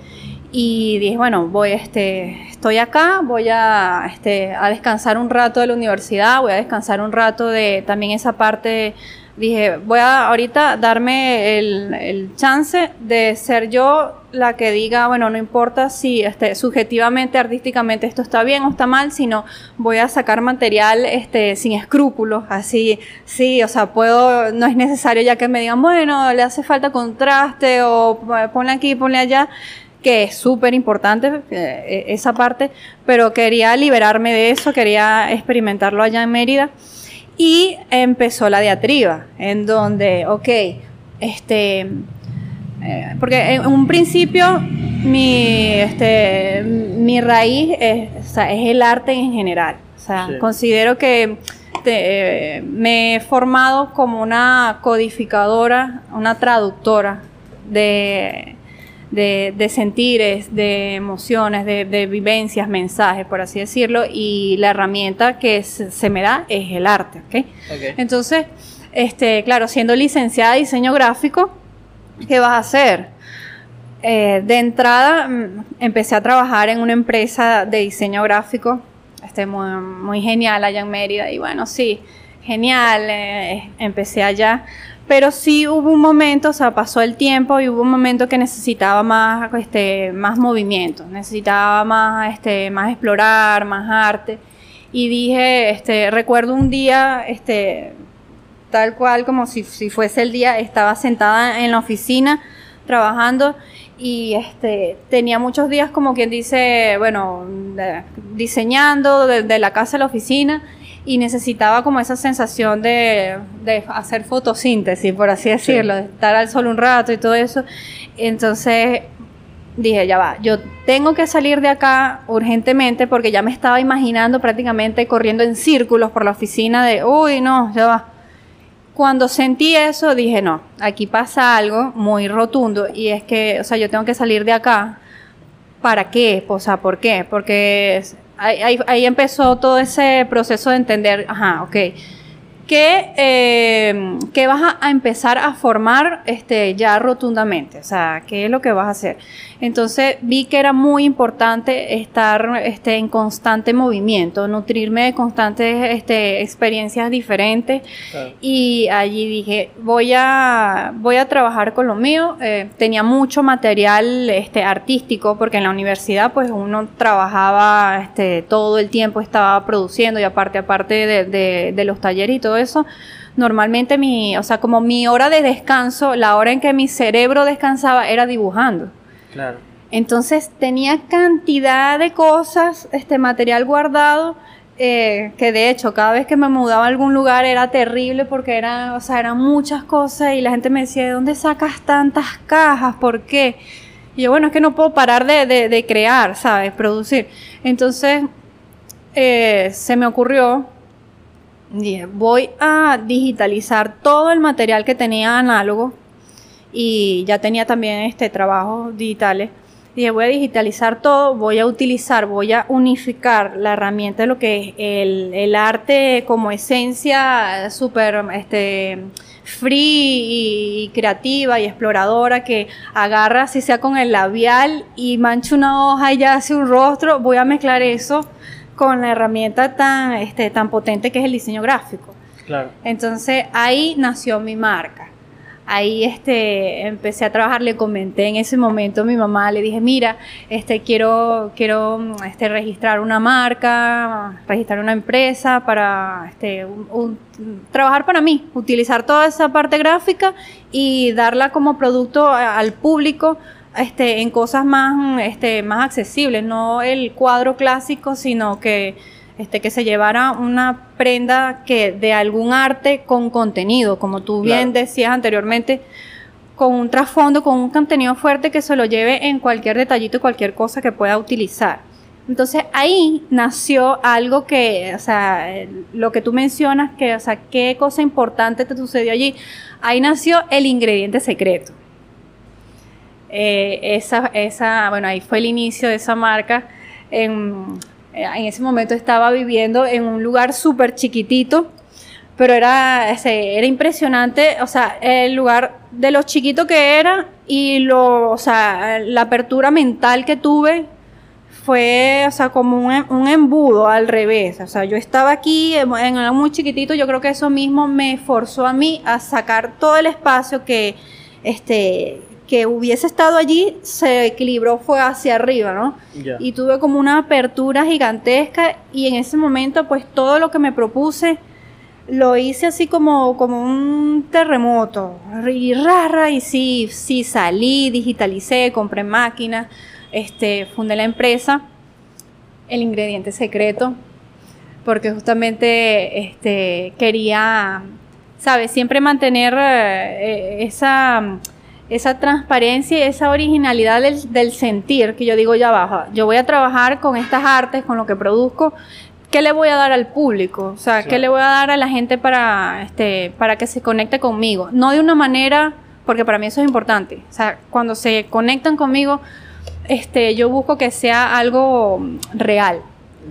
y dije, bueno, voy, este, estoy acá, voy a, este, a descansar un rato de la universidad, voy a descansar un rato de también esa parte dije, voy a ahorita darme el, chance de ser yo la que diga, bueno, no importa si este, subjetivamente, artísticamente esto está bien o está mal, sino voy a sacar material este, sin escrúpulos, así, sí, o sea, puedo, no es necesario ya que me digan, bueno, le hace falta contraste o ponle aquí, ponle allá que es súper importante eh, esa parte, pero quería liberarme de eso, quería experimentarlo allá en Mérida. Y empezó la diatriba, en donde, ok, este, eh, porque en un principio mi, este, mi raíz es, el arte en general. O sea, considero que eh, me he formado como una codificadora, una traductora de de, de sentires, de emociones, de, vivencias, mensajes, por así decirlo, y la herramienta que se, me da es el arte, ¿ok? Entonces, este, claro, siendo licenciada de diseño gráfico, ¿qué vas a hacer? Eh, de entrada, mm, empecé a trabajar en una empresa de diseño gráfico, este, muy, genial allá en Mérida, y bueno, sí, genial, eh, empecé allá pero sí hubo un momento, o sea, pasó el tiempo y hubo un momento que necesitaba más, este, más movimiento, necesitaba más, este, más explorar, más arte. Y dije, este, recuerdo un día, este, tal cual como si, si fuese el día, estaba sentada en la oficina trabajando y este tenía muchos días como quien dice, bueno, diseñando desde de la casa a la oficina y necesitaba como esa sensación de, hacer fotosíntesis, por así decirlo, de estar al sol un rato y todo eso. Entonces dije, ya va, yo tengo que salir de acá urgentemente porque ya me estaba imaginando prácticamente corriendo en círculos por la oficina de, uy, no, ya va. Cuando sentí eso, dije, no, aquí pasa algo muy rotundo y es que, o sea, yo tengo que salir de acá. ¿Para qué? O sea, ¿por qué? Porque ahí, empezó todo ese proceso de entender, ajá, ok, ¿qué, eh, vas a, empezar a formar este, ya rotundamente? O sea, ¿qué es lo que vas a hacer? Entonces vi que era muy importante estar este, en constante movimiento, nutrirme de constantes este, experiencias diferentes. Y allí dije, voy a, voy a trabajar con lo mío. Eh, tenía mucho material este, artístico, porque en la universidad pues uno trabajaba este, todo el tiempo, estaba produciendo y aparte, aparte de, de los talleres y todo eso normalmente mi, o sea, como mi hora de descanso, la hora en que mi cerebro descansaba era dibujando. Claro. Entonces tenía cantidad de cosas, este material guardado, eh, que de hecho cada vez que me mudaba a algún lugar era terrible porque era, o sea, eran muchas cosas y la gente me decía, ¿de dónde sacas tantas cajas? ¿Por qué? Y yo, bueno, es que no puedo parar de, crear, ¿sabes? Producir. Entonces, eh, se me ocurrió, dije, voy a digitalizar todo el material que tenía análogo y ya tenía también este trabajos digitales dije, voy a digitalizar todo, voy a utilizar, voy a unificar la herramienta de lo que es el, arte como esencia súper este, free y, creativa y exploradora que agarra, si sea con el labial y mancha una hoja y ya hace un rostro, voy a mezclar eso con la herramienta tan, este, tan potente que es el diseño gráfico. Claro. Entonces ahí nació mi marca ahí este, empecé a trabajar, le comenté en ese momento a mi mamá, le dije, mira, este, quiero, quiero este, registrar una marca, registrar una empresa para este, trabajar para mí, utilizar toda esa parte gráfica y darla como producto al público este, en cosas más, este, más accesibles, no el cuadro clásico, sino que este, que se llevara una prenda que de algún arte con contenido, como tú bien decías anteriormente, con un trasfondo, con un contenido fuerte que se lo lleve en cualquier detallito cualquier cosa que pueda utilizar. Entonces ahí nació algo que, o sea, lo que tú mencionas, que, o sea, qué cosa importante te sucedió allí. Ahí nació el ingrediente secreto. Eh, esa, esa, bueno, ahí fue el inicio de esa marca. En, en ese momento estaba viviendo en un lugar súper chiquitito, pero era, era impresionante, o sea, el lugar de lo chiquito que era y lo, o sea, la apertura mental que tuve fue, o sea, como un, un embudo al revés. O sea, yo estaba aquí en, en muy chiquitito, yo creo que eso mismo me forzó a mí a sacar todo el espacio que, este, que hubiese estado allí se equilibró fue hacia arriba, ¿no? Y tuve como una apertura gigantesca y en ese momento pues todo lo que me propuse lo hice así como, como un terremoto y rara y sí, sí salí, digitalicé, compré máquinas, este, fundé la empresa, el ingrediente secreto, porque justamente este, quería, ¿sabes? Siempre mantener eh, esa esa transparencia y esa originalidad del, sentir que yo digo ya baja. Yo voy a trabajar con estas artes, con lo que produzco. ¿Qué le voy a dar al público? O sea, ¿qué le voy a dar a la gente para, este, para que se conecte conmigo? No de una manera, porque para mí eso es importante. O sea, cuando se conectan conmigo, este, yo busco que sea algo real.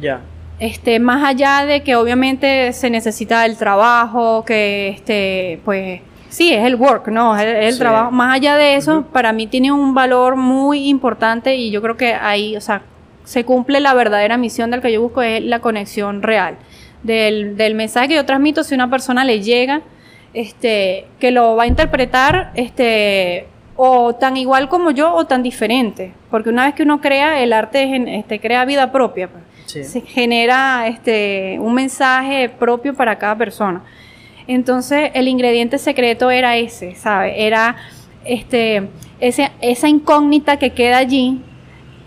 Ya. Este, más allá de que obviamente se necesita el trabajo, que este, pues sí, es el work, ¿no? Es el, trabajo. Más allá de eso, para mí tiene un valor muy importante y yo creo que ahí, o sea, se cumple la verdadera misión del que yo busco, es la conexión real. Del, del mensaje que yo transmito, si una persona le llega, este, que lo va a interpretar, este, o tan igual como yo o tan diferente, porque una vez que uno crea, el arte este, crea vida propia, pues. se genera este, un mensaje propio para cada persona. Entonces el ingrediente secreto era ese, ¿sabe? Era este, esa incógnita que queda allí,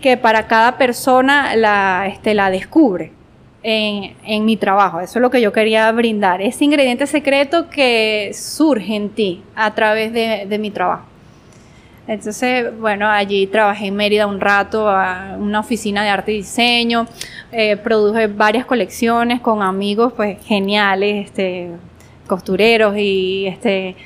que para cada persona la, este, la descubre en, mi trabajo. Eso es lo que yo quería brindar. Ese ingrediente secreto que surge en ti a través de, mi trabajo. Entonces, bueno, allí trabajé en Mérida un rato, en una oficina de arte y diseño, eh, produje varias colecciones con amigos, pues geniales, este, costureros y este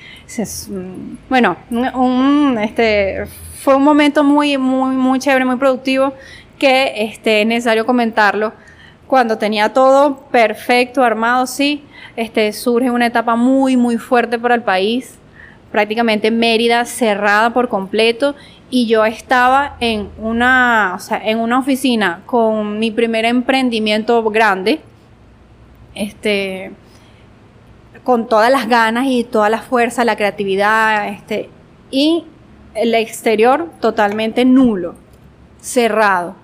bueno un, este fue un momento muy muy muy chévere muy productivo que este es necesario comentarlo. Cuando tenía todo perfecto armado sí este surge una etapa muy muy fuerte para el país prácticamente Mérida cerrada por completo y yo estaba en una, o sea, en una oficina con mi primer emprendimiento grande, este, con todas las ganas y toda la fuerza, la creatividad, este, y el exterior totalmente nulo, cerrado.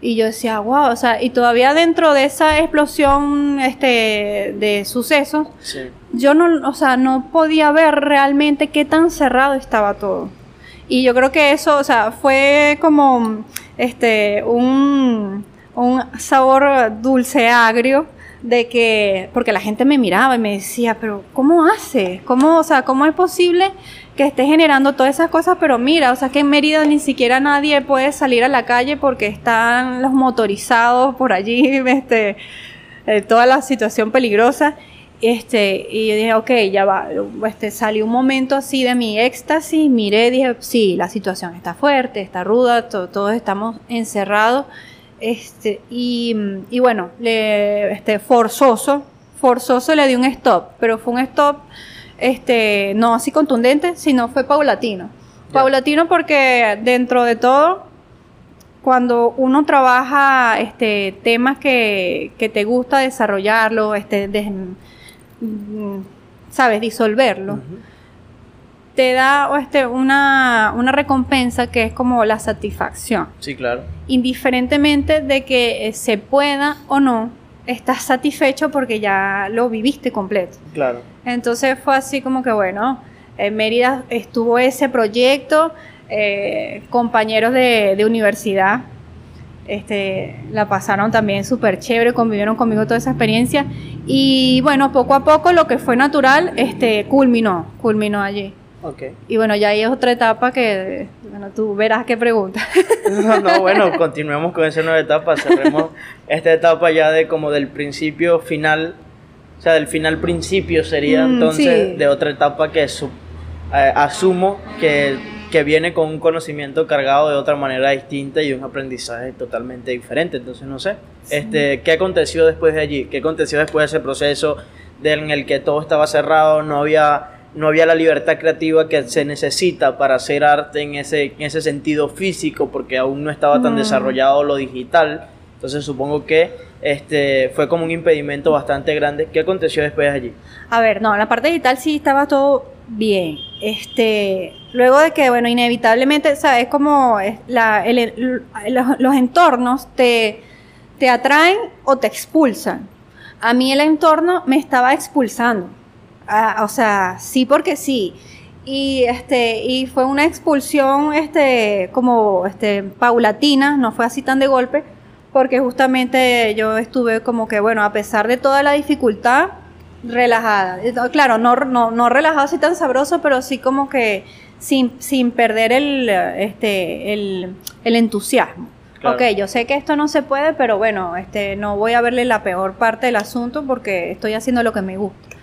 Y yo decía, wow, o sea, y todavía dentro de esa explosión este, de sucesos, yo no, o sea, no podía ver realmente qué tan cerrado estaba todo. Y yo creo que eso, o sea, fue como este un, un sabor dulce agrio de que, porque la gente me miraba y me decía, pero ¿cómo hace? ¿Cómo, o sea, cómo es posible que esté generando todas esas cosas? Pero mira, o sea, que en Mérida ni siquiera nadie puede salir a la calle porque están los motorizados por allí, este, eh, toda la situación peligrosa. Este, y yo dije, ok, ya va, este, salió un momento así de mi éxtasis, miré, dije, sí, la situación está fuerte, está ruda, todos estamos encerrados, este, y, y bueno, le, este, forzoso, forzoso le di un stop, pero fue un stop, este, no así contundente, sino fue paulatino. Paulatino porque dentro de todo, cuando uno trabaja este, temas que, que te gusta desarrollarlo, este, sabes, disolverlo, te da este, una, una, recompensa que es como la satisfacción. Sí, claro. Indiferentemente de que eh, se pueda o no, estás satisfecho porque ya lo viviste completo. Claro. Entonces fue así como que, bueno, en Mérida estuvo ese proyecto, eh, compañeros de, de universidad este, la pasaron también súper chévere, convivieron conmigo toda esa experiencia y bueno, poco a poco lo que fue natural, este, culminó, culminó allí. Okay. Y bueno, ya ahí es otra etapa que, bueno, tú verás qué pregunta. No, no, bueno, continuemos con esa nueva etapa, cerremos esta etapa ya de como del principio final, o sea, del final principio sería mm, entonces de otra etapa que su, eh, asumo que que viene con un conocimiento cargado de otra manera distinta y un aprendizaje totalmente diferente. Entonces, no sé, este, ¿qué aconteció después de allí? ¿Qué aconteció después de ese proceso en el que todo estaba cerrado, no había, no había la libertad creativa que se necesita para hacer arte en ese, en ese sentido físico, porque aún no estaba tan mm. desarrollado lo digital? Entonces, supongo que este, fue como un impedimento bastante grande. ¿Qué aconteció después de allí? A ver, no, la parte digital sí estaba todo bien. Este, luego de que, bueno, inevitablemente, ¿sabes? Como la, los, entornos te, te atraen o te expulsan. A mí el entorno me estaba expulsando. Ah, o sea, sí porque sí. Y este, y fue una expulsión este, como este, paulatina, no fue así tan de golpe, porque justamente yo estuve como que, bueno, a pesar de toda la dificultad, relajada. Claro, no, no, no relajado así tan sabroso, pero sí como que sin, sin perder el, este, el, entusiasmo. Ok, yo sé que esto no se puede, pero bueno, este, no voy a verle la peor parte del asunto porque estoy haciendo lo que me gusta.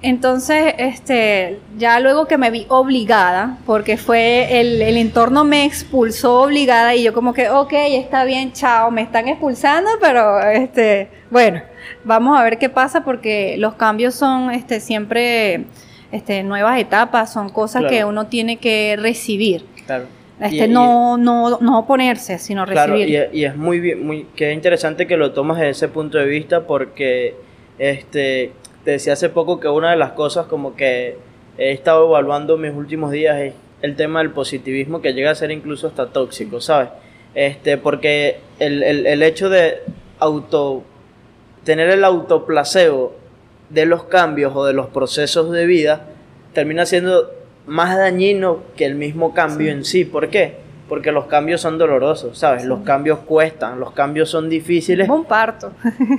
Entonces, este, ya luego que me vi obligada, porque fue el, el, entorno me expulsó obligada y yo como que, ok, está bien, chao, me están expulsando, pero este, bueno, vamos a ver qué pasa porque los cambios son este, siempre este, nuevas etapas, son cosas que uno tiene que recibir. Claro. Este, no, no, no oponerse, sino recibir. Claro, y, es muy bien, muy, que interesante que lo tomas desde ese punto de vista porque este, te decía hace poco que una de las cosas como que he estado evaluando en mis últimos días es el tema del positivismo que llega a ser incluso hasta tóxico, ¿sabes? Este, porque el, el, el hecho de auto tener el autoplaseo de los cambios o de los procesos de vida termina siendo más dañino que el mismo cambio en sí. ¿Por qué? Porque los cambios son dolorosos, ¿sabes? Los cambios cuestan, los cambios son difíciles. Un parto.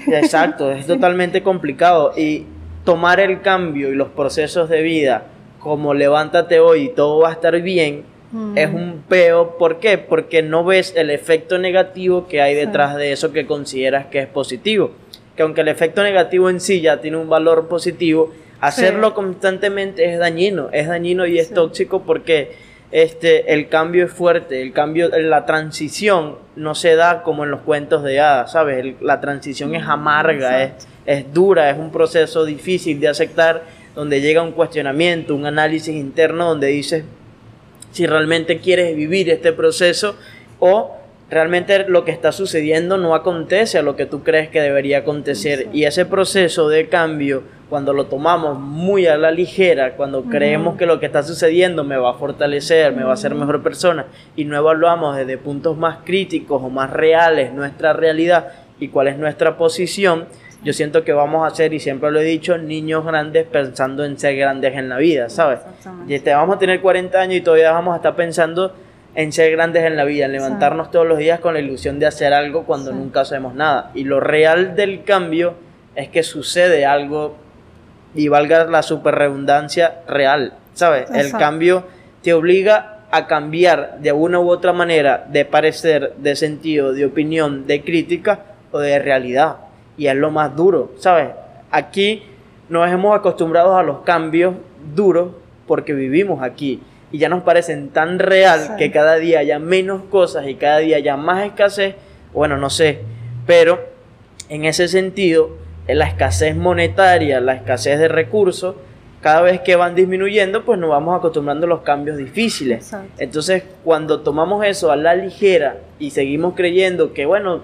Exacto, es totalmente complicado. Y tomar el cambio y los procesos de vida como levántate hoy y todo va a estar bien, mm. es un peo. ¿Por qué? Porque no ves el efecto negativo que hay detrás de eso que consideras que es positivo que aunque el efecto negativo en sí ya tiene un valor positivo, hacerlo constantemente es dañino, es dañino y es tóxico porque este, el cambio es fuerte, el cambio, la transición no se da como en los cuentos de hadas, ¿sabes? la transición es amarga, es, es dura, es un proceso difícil de aceptar, donde llega un cuestionamiento, un análisis interno, donde dices si realmente quieres vivir este proceso o realmente lo que está sucediendo no acontece a lo que tú crees que debería acontecer. Y ese proceso de cambio, cuando lo tomamos muy a la ligera, cuando creemos que lo que está sucediendo me va a fortalecer, me va a hacer mejor persona, y no evaluamos desde puntos más críticos o más reales nuestra realidad y cuál es nuestra posición, Yo siento que vamos a ser, y siempre lo he dicho, niños grandes pensando en ser grandes en la vida, ¿sabes? Y este, vamos a tener 40 años y todavía vamos a estar pensando en ser grandes en la vida, en levantarnos todos los días con la ilusión de hacer algo cuando nunca hacemos nada. Y lo real del cambio es que sucede algo, y valga la super redundancia, real, ¿sabes? El cambio te obliga a cambiar de una u otra manera de parecer, de sentido, de opinión, de crítica o de realidad. Y es lo más duro, ¿sabes? Aquí nos hemos acostumbrado a los cambios duros porque vivimos aquí y ya nos parecen tan real que cada día haya menos cosas y cada día haya más escasez, bueno, no sé, pero en ese sentido, la escasez monetaria, la escasez de recursos, cada vez que van disminuyendo, pues nos vamos acostumbrando a los cambios difíciles. Entonces, cuando tomamos eso a la ligera y seguimos creyendo que, bueno,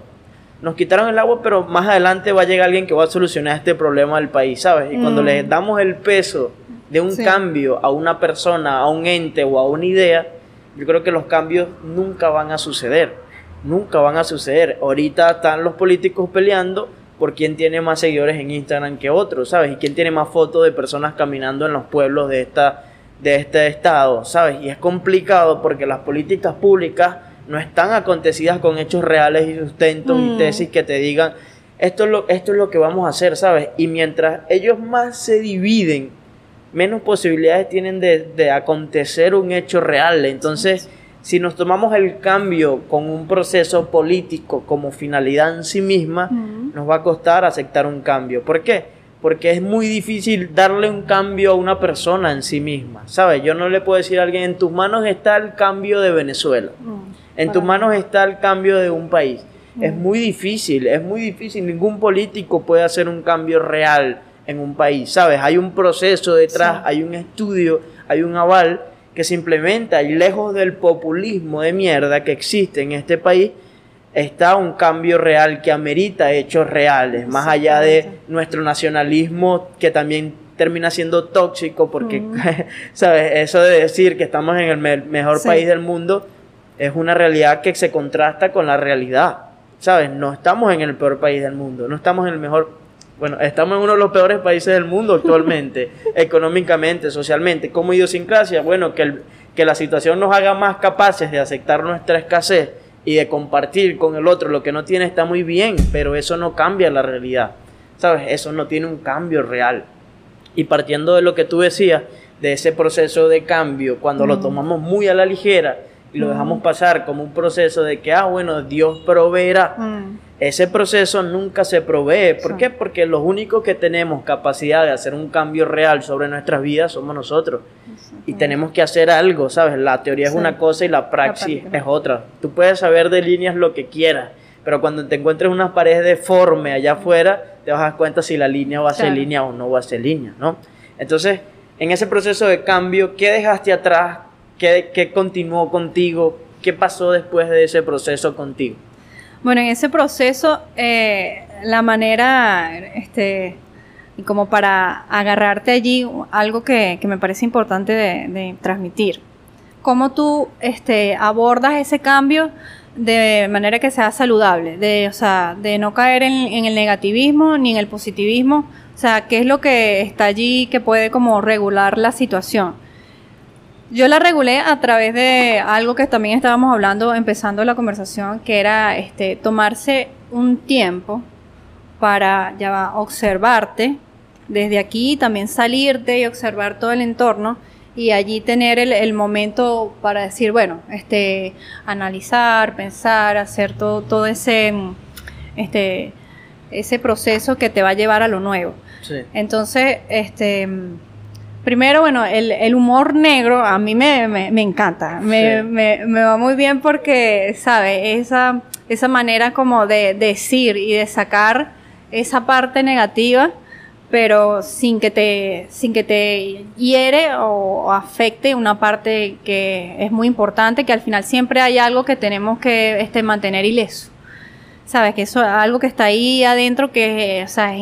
nos quitaron el agua, pero más adelante va a llegar alguien que va a solucionar este problema del país, ¿sabes? Y cuando mm. le damos el peso de un cambio a una persona, a un ente o a una idea, yo creo que los cambios nunca van a suceder. Nunca van a suceder. Ahorita están los políticos peleando por quién tiene más seguidores en Instagram que otros, ¿sabes? Y quién tiene más fotos de personas caminando en los pueblos de, esta, de este estado, ¿sabes? Y es complicado porque las políticas públicas no están acontecidas con hechos reales y sustentos y mm. tesis que te digan, esto es, lo, esto es lo que vamos a hacer, ¿sabes? Y mientras ellos más se dividen, menos posibilidades tienen de, de acontecer un hecho real. Entonces, si nos tomamos el cambio con un proceso político como finalidad en sí misma, nos va a costar aceptar un cambio. ¿Por qué? Porque es muy difícil darle un cambio a una persona en sí misma. ¿Sabes? Yo no le puedo decir a alguien, en tus manos está el cambio de Venezuela. en tus manos está el cambio de un país. Es muy difícil, es muy difícil. Ningún político puede hacer un cambio real en un país. ¿Sabes? Hay un proceso detrás, hay un estudio, hay un aval que se implementa y lejos del populismo de mierda que existe en este país, está un cambio real que amerita hechos reales, más allá de nuestro nacionalismo que también termina siendo tóxico porque, ¿sabes? Eso de decir que estamos en el mejor país del mundo es una realidad que se contrasta con la realidad, ¿sabes? No estamos en el peor país del mundo, no estamos en el mejor bueno, estamos en uno de los peores países del mundo actualmente, económicamente, socialmente. Como idiosincrasia, bueno, que, el, que la situación nos haga más capaces de aceptar nuestra escasez y de compartir con el otro lo que no tiene está muy bien, pero eso no cambia la realidad. ¿Sabes? Eso no tiene un cambio real. Y partiendo de lo que tú decías, de ese proceso de cambio, cuando lo tomamos muy a la ligera y lo dejamos pasar como un proceso de que, ah, bueno, Dios proveerá ese proceso nunca se provee. ¿Por qué? Porque los únicos que tenemos capacidad de hacer un cambio real sobre nuestras vidas somos nosotros. Y tenemos que hacer algo, ¿sabes? La teoría es una cosa y la praxis es otra. Tú puedes saber de líneas lo que quieras, pero cuando te encuentres una pared deforme allá afuera, te vas a dar cuenta si la línea va a ser línea o no va a ser línea, ¿no? Entonces, en ese proceso de cambio, ¿qué dejaste atrás? ¿Qué, qué continuó contigo? ¿Qué pasó después de ese proceso contigo? Bueno, en ese proceso, eh, la manera, este, como para agarrarte allí, algo que, me parece importante de, transmitir. Cómo tú este, abordas ese cambio de manera que sea saludable, de, o sea, de no caer en, en, el negativismo ni en el positivismo, o sea, qué es lo que está allí que puede como regular la situación. Yo la regulé a través de algo que también estábamos hablando empezando la conversación, que era este tomarse un tiempo para ya observarte desde aquí, también salirte y observar todo el entorno y allí tener el, momento para decir, bueno, este, analizar, pensar, hacer todo, todo ese, este, ese proceso que te va a llevar a lo nuevo. Entonces, este Primero, bueno, el, humor negro a mí me, encanta. Me, va muy bien porque, ¿sabe? Esa, esa manera como de, decir y de sacar esa parte negativa, pero sin que te, sin que te hiere o, afecte una parte que es muy importante, que al final siempre hay algo que tenemos que este, mantener ileso. ¿Sabes? Que eso es algo que está ahí adentro que, o sea,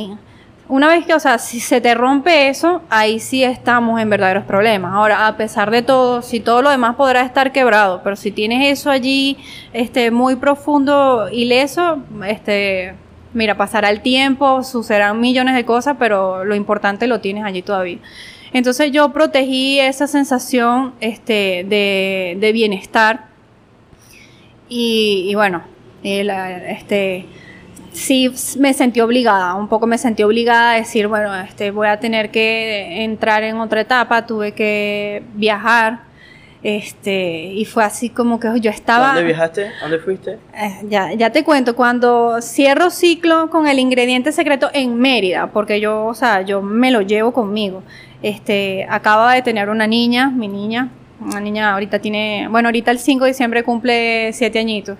una vez que, o sea, si se te rompe eso, ahí sí estamos en verdaderos problemas. Ahora, a pesar de todo, si todo lo demás podrá estar quebrado, pero si tienes eso allí, este, muy profundo, ileso, este, mira, pasará el tiempo, sucederán millones de cosas, pero lo importante lo tienes allí todavía. Entonces yo protegí esa sensación este, de, bienestar y, bueno, este, sí me sentí obligada, un poco me sentí obligada a decir, bueno, este, voy a tener que entrar en otra etapa, tuve que viajar este, y fue así como que yo estaba... ¿Dónde viajaste? ¿Dónde fuiste? Eh, ya, ya te cuento, cuando cierro ciclo con el ingrediente secreto en Mérida, porque yo, o sea, yo me lo llevo conmigo. Este, acaba de tener una niña, mi niña, una niña ahorita tiene, bueno, ahorita el 5 de diciembre cumple 7 añitos.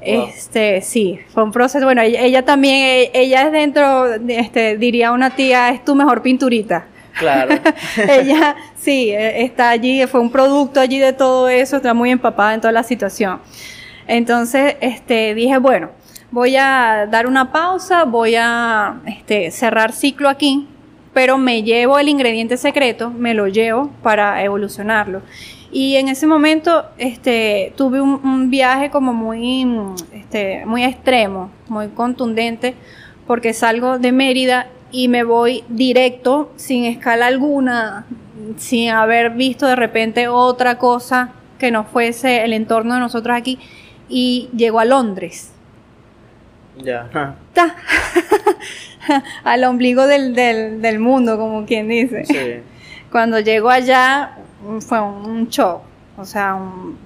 Este, sí, fue un proceso, bueno, ella, también, ella es dentro, este, diría una tía, es tu mejor pinturita. Claro. ella, sí, e, está allí, fue un producto allí de todo eso, está muy empapada en toda la situación. Entonces, este, dije, bueno, voy a dar una pausa, voy a este, cerrar ciclo aquí, pero me llevo el ingrediente secreto, me lo llevo para evolucionarlo. Y en ese momento este, tuve un, viaje como muy, este, muy extremo, muy contundente, porque salgo de Mérida y me voy directo, sin escala alguna, sin haber visto de repente otra cosa que no fuese el entorno de nosotros aquí, y llego a Londres. Ya. Al ombligo del, del, del, mundo, como quien dice. Sí. Cuando llego allá fue un shock, o sea, un,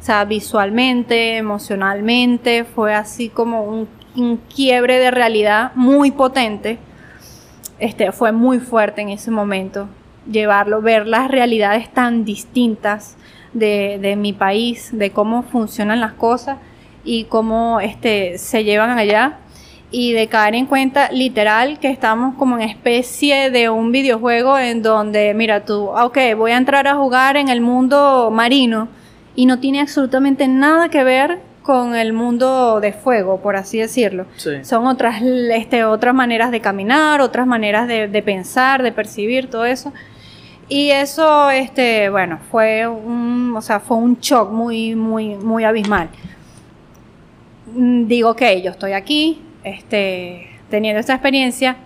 o sea, visualmente, emocionalmente, fue así como un, un quiebre de realidad muy potente. Este, fue muy fuerte en ese momento llevarlo, ver las realidades tan distintas de, mi país, de cómo funcionan las cosas y cómo este, se llevan allá y de caer en cuenta literal que estamos como en especie de un videojuego en donde, mira tú, ok, voy a entrar a jugar en el mundo marino y no tiene absolutamente nada que ver con el mundo de fuego, por así decirlo. Son otras, este, otras maneras de caminar, otras maneras de, pensar, de percibir, todo eso. Y eso, este, bueno, fue un, o sea, fue un shock muy, muy, muy abismal. Mm, digo que yo estoy aquí, este, teniendo esta experiencia,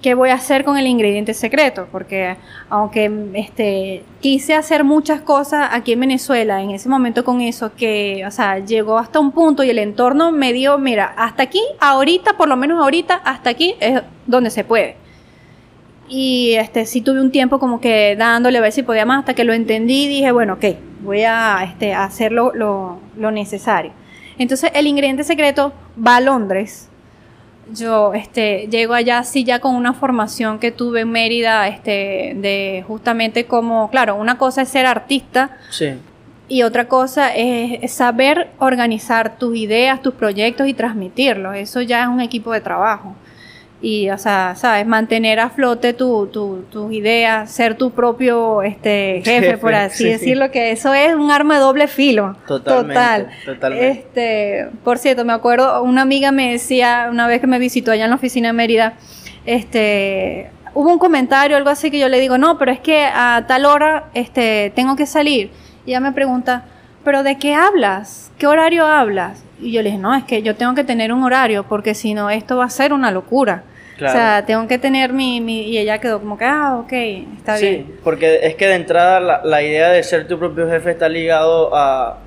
¿qué voy a hacer con el ingrediente secreto? Porque aunque este, quise hacer muchas cosas aquí en Venezuela, en ese momento con eso, que, o sea, llegó hasta un punto y el entorno me dio, mira, hasta aquí, ahorita, por lo menos ahorita, hasta aquí es donde se puede. Y este, sí tuve un tiempo como que dándole a ver si podía más, hasta que lo entendí y dije, bueno, ok, voy a este, hacer lo, lo necesario. Entonces el ingrediente secreto va a Londres. Yo este, llego allá sí ya con una formación que tuve en Mérida, este, de justamente como, claro, una cosa es ser artista y otra cosa es, saber organizar tus ideas, tus proyectos y transmitirlos. Eso ya es un equipo de trabajo y, o sea, sabes, mantener a flote tus tu, ideas, ser tu propio este, jefe, por así decirlo, que eso es un arma de doble filo. Totalmente, total. Totalmente. Este, por cierto, me acuerdo, una amiga me decía, una vez que me visitó allá en la oficina de Mérida, este, hubo un comentario, algo así, que yo le digo, no, pero es que a tal hora este, tengo que salir. Y ella me pregunta, ¿pero de qué hablas? ¿Qué horario hablas? Y yo le dije, no, es que yo tengo que tener un horario, porque si no, esto va a ser una locura. O sea, tengo que tener mi, mi, Y ella quedó como que, ah, ok, está bien. Sí, porque es que de entrada la, la, idea de ser tu propio jefe está ligado a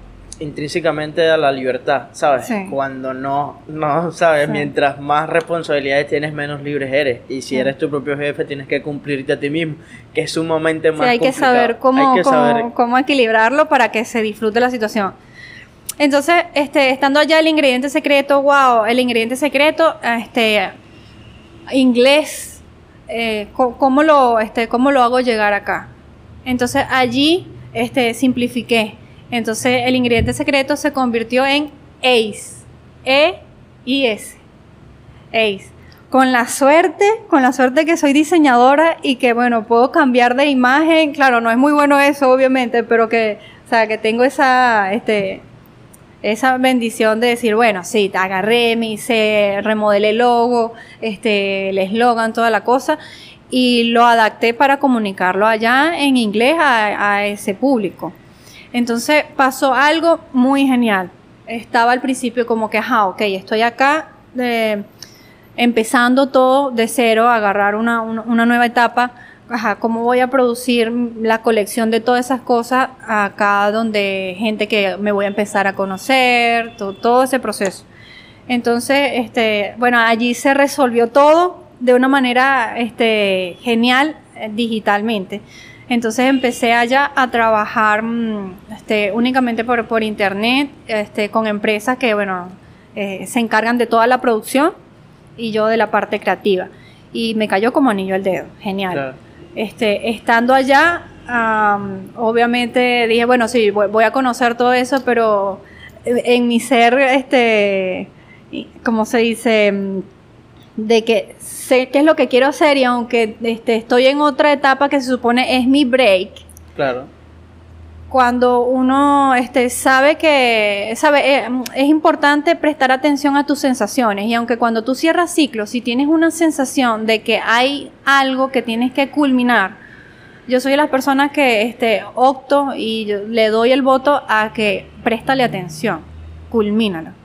intrínsecamente a la libertad, ¿sabes? Cuando no, no, ¿sabes? Mientras más responsabilidades tienes, menos libres eres. Y si eres tu propio jefe, tienes que cumplirte a ti mismo, que es sumamente más hay Que saber cómo, cómo, cómo equilibrarlo para que se disfrute la situación. Entonces, este, estando allá el ingrediente secreto, wow, el ingrediente secreto, este, inglés, eh, ¿cómo, lo, este, ¿cómo lo hago llegar acá? Entonces allí este, simplifiqué. Entonces el ingrediente secreto se convirtió en ACE. E-I-S. ACE. Con la suerte, con la suerte que soy diseñadora y que bueno, puedo cambiar de imagen. Claro, no es muy bueno eso, obviamente, pero que, o sea, que tengo esa, este, esa bendición de decir, bueno, sí, te agarré, me hice, remodelé el logo, este, el eslogan, toda la cosa, y lo adapté para comunicarlo allá en inglés a, ese público. Entonces pasó algo muy genial. Estaba al principio como que, ajá, ok, estoy acá, empezando todo de cero, agarrar una, una, nueva etapa, ajá, cómo voy a producir la colección de todas esas cosas acá donde gente que me voy a empezar a conocer, todo, todo ese proceso. Entonces, este, bueno, allí se resolvió todo de una manera este, genial eh, digitalmente. Entonces empecé allá a trabajar mm, este, únicamente por, por internet, este, con empresas que, bueno, eh, se encargan de toda la producción y yo de la parte creativa. Y me cayó como anillo al dedo, genial. Este, estando allá, obviamente dije, bueno, sí, voy, a conocer todo eso, pero en mi ser, este, ¿cómo se dice? De que sé qué es lo que quiero hacer y aunque este, estoy en otra etapa que se supone es mi break. Claro cuando uno este, sabe que sabe, eh, es importante prestar atención a tus sensaciones y aunque cuando tú cierras ciclos, si tienes una sensación de que hay algo que tienes que culminar, yo soy de las personas que este, opto y le doy el voto a que préstale atención, culmínalo.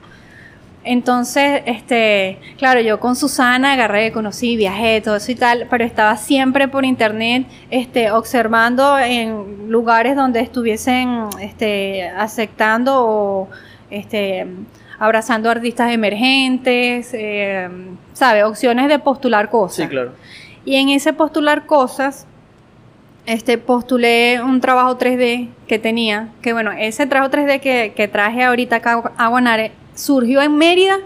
Entonces, este, claro, yo con Susana agarré, conocí, viajé, todo eso y tal, pero estaba siempre por internet, este, observando en lugares donde estuviesen, este, aceptando o, este, abrazando artistas emergentes, eh, ¿sabe? Opciones de postular cosas. Sí, claro. Y en ese postular cosas, este, postulé un trabajo 3D que tenía, que bueno, ese trabajo 3D que, que traje ahorita acá a Guanare, surgió en Mérida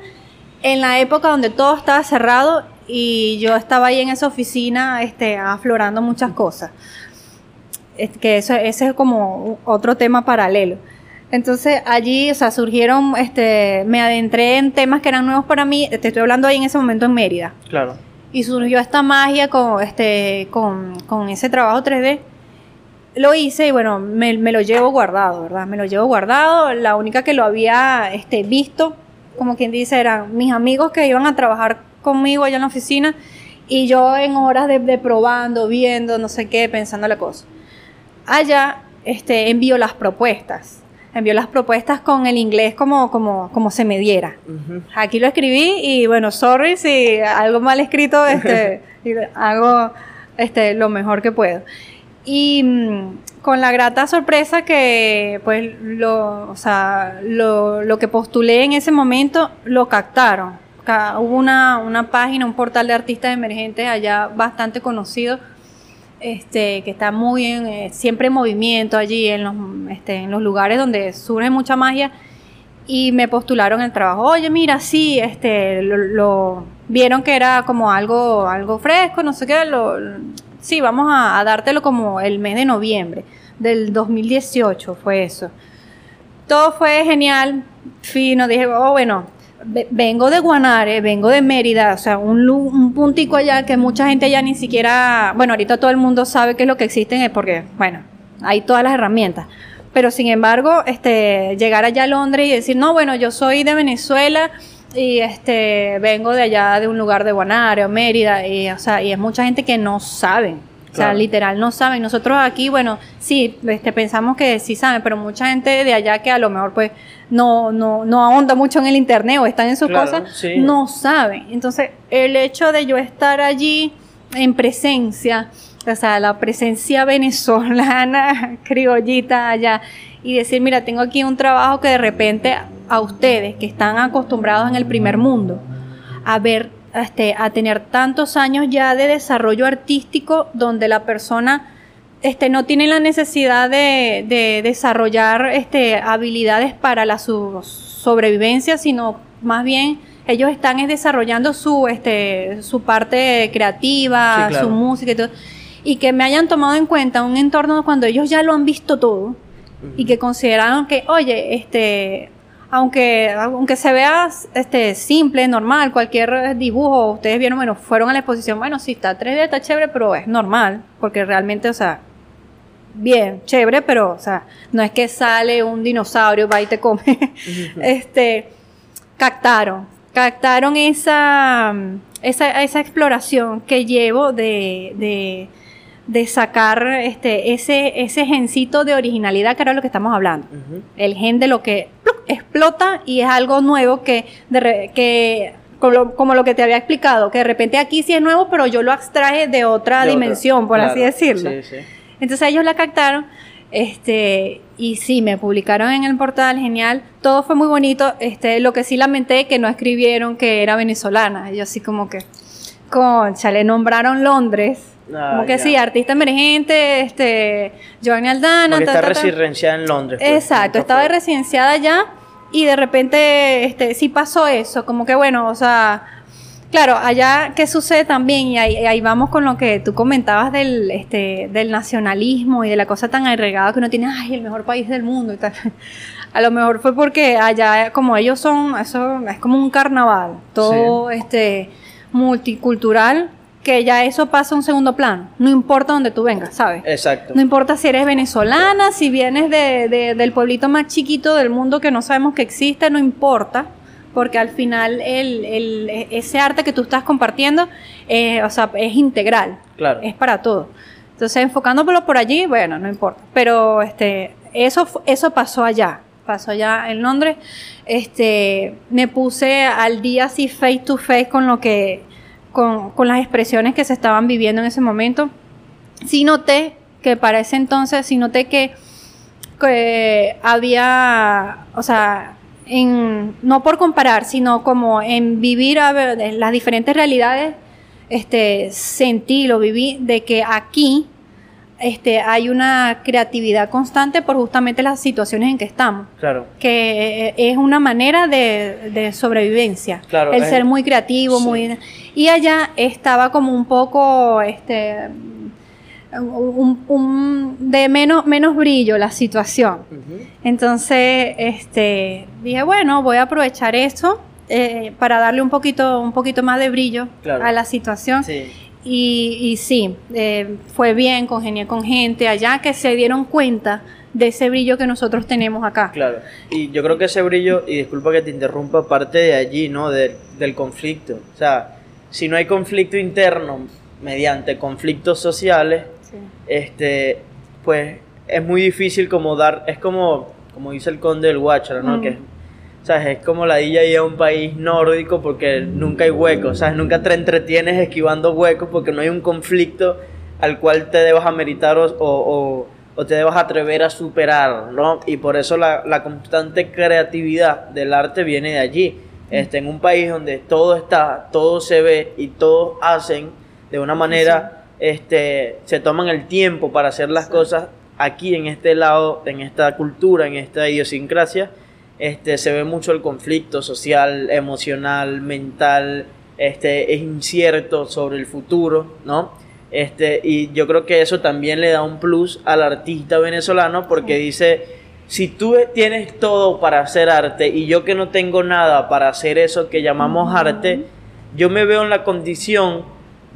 en la época donde todo estaba cerrado y yo estaba ahí en esa oficina este, aflorando muchas cosas. que eso, ese es como otro tema paralelo. Entonces allí, o sea, surgieron, este, me adentré en temas que eran nuevos para mí, te estoy hablando ahí en ese momento en Mérida. Claro. Y surgió esta magia con, este, con, con ese trabajo 3D lo hice y bueno, me, lo llevo guardado, ¿verdad? Me lo llevo guardado. La única que lo había este, visto, como quien dice, eran mis amigos que iban a trabajar conmigo allá en la oficina y yo en horas de, probando, viendo, no sé qué, pensando la cosa. Allá este, envío las propuestas. Envío las propuestas con el inglés como, como, como se me diera. Aquí lo escribí y bueno, sorry si algo mal escrito, este, hago este, lo mejor que puedo. Y mm, con la grata sorpresa que, pues, lo, o sea, lo, lo que postulé en ese momento lo captaron. Hubo una, una página, un portal de artistas emergentes allá bastante conocido, este, que está muy en, eh, siempre en movimiento allí, en los, este, en los lugares donde surge mucha magia, y me postularon el trabajo. Oye, mira, sí, este, lo, lo vieron que era como algo, algo fresco, no sé qué, lo, sí, vamos a, dártelo como el mes de noviembre del 2018, fue eso. Todo fue genial, fino, dije, oh, bueno, vengo de Guanare, vengo de Mérida, o sea, un, un puntico allá que mucha gente ya ni siquiera, bueno, ahorita todo el mundo sabe qué es lo que existen, porque, bueno, hay todas las herramientas. Pero sin embargo, este, llegar allá a Londres y decir, no, bueno, yo soy de Venezuela, y este vengo de allá de un lugar de Guanare o Mérida y o sea y es mucha gente que no sabe o sea literal no saben. Nosotros aquí bueno sí este pensamos que sí saben pero mucha gente de allá que a lo mejor pues no no no ahonda mucho en el internet o están en sus cosas no saben. Entonces el hecho de yo estar allí en presencia o sea la presencia venezolana criollita allá y decir, mira, tengo aquí un trabajo que de repente a ustedes que están acostumbrados en el primer mundo a ver, este, a tener tantos años ya de desarrollo artístico donde la persona este, no tiene la necesidad de, desarrollar este, habilidades para la su sobrevivencia, sino más bien ellos están desarrollando su, este, su parte creativa, su música y todo. Y que me hayan tomado en cuenta un entorno cuando ellos ya lo han visto todo y que consideraron que, oye, este, aunque, aunque se vea este, simple, normal, cualquier dibujo, ustedes vieron, bueno, fueron a la exposición, bueno, sí, está 3D, está chévere, pero es normal, porque realmente, o sea, bien, chévere, pero, o sea, no es que sale un dinosaurio, va y te come. este, captaron, captaron esa, esa, esa exploración que llevo de de sacar este, ese, ese gencito de originalidad que era lo que estamos hablando. El gen de lo que explota y es algo nuevo que, de, que como lo, que te había explicado, que de repente aquí sí es nuevo, pero yo lo abstraje de otra dimensión, por así decirlo. Entonces ellos la captaron, este, y sí, me publicaron en el portal, genial, todo fue muy bonito, este, lo que sí lamenté que no escribieron que era venezolana, yo así como que, concha, le nombraron Londres, Ah, como que sí, artista emergente, este, Joanny Aldana. Porque está residenciada en Londres. Pues, Exacto, estaba residenciada allá y de repente este, sí pasó eso, como que bueno, o sea, claro, allá qué sucede también, y ahí, vamos con lo que tú comentabas del, este, del nacionalismo y de la cosa tan agregada que uno tiene, ay, el mejor país del mundo y tal. A lo mejor fue porque allá, como ellos son, eso es como un carnaval, todo este multicultural que ya eso pasa a un segundo plano. No importa dónde tú vengas, ¿sabes? Exacto. No importa si eres venezolana, si vienes de, del pueblito más chiquito del mundo que no sabemos que existe, no importa. Porque al final el, el, ese arte que tú estás compartiendo eh, o sea, es integral. Claro. Es para todo. Entonces, enfocándolo por allí, bueno, no importa. Pero este, eso, eso pasó allá. Pasó allá en Londres. Este, me puse al día así face to face con lo que con, las expresiones que se estaban viviendo en ese momento. Sí noté que para ese entonces, sí noté que, había, o sea, en, no por comparar, sino como en vivir a ver, las diferentes realidades, este, sentí, lo viví, de que aquí este, hay una creatividad constante por justamente las situaciones en que estamos. Claro. Que es una manera de, sobrevivencia. Claro. El ser muy creativo, muy... Y allá estaba como un poco, este, un, de menos, menos brillo la situación. Entonces, este, dije, bueno, voy a aprovechar esto eh, para darle un poquito, un poquito más de brillo a la situación. Sí. Y, y sí, eh, fue bien, congenié con gente allá que se dieron cuenta de ese brillo que nosotros tenemos acá. Claro, y yo creo que ese brillo, y disculpa que te interrumpa, parte de allí, ¿no? del conflicto. O sea, si no hay conflicto interno mediante conflictos sociales, este, pues es muy difícil como dar, es como, como dice el conde del Guachara, ¿no? Que ¿sabes? Es como la ir a un país nórdico porque nunca hay huecos, ¿sabes? Nunca te entretienes esquivando huecos porque no hay un conflicto al cual te debas ameritar o, o, o te debas atrever a superar, ¿no? Y por eso la, la, constante creatividad del arte viene de allí. Este, en un país donde todo está, todo se ve y todos hacen de una manera, este, se toman el tiempo para hacer las cosas aquí en este lado, en esta cultura, en esta idiosincrasia, este, se ve mucho el conflicto social, emocional, mental, este, es incierto sobre el futuro, ¿no? Este, y yo creo que eso también le da un plus al artista venezolano porque dice, si tú tienes todo para hacer arte y yo que no tengo nada para hacer eso que llamamos arte, yo me veo en la condición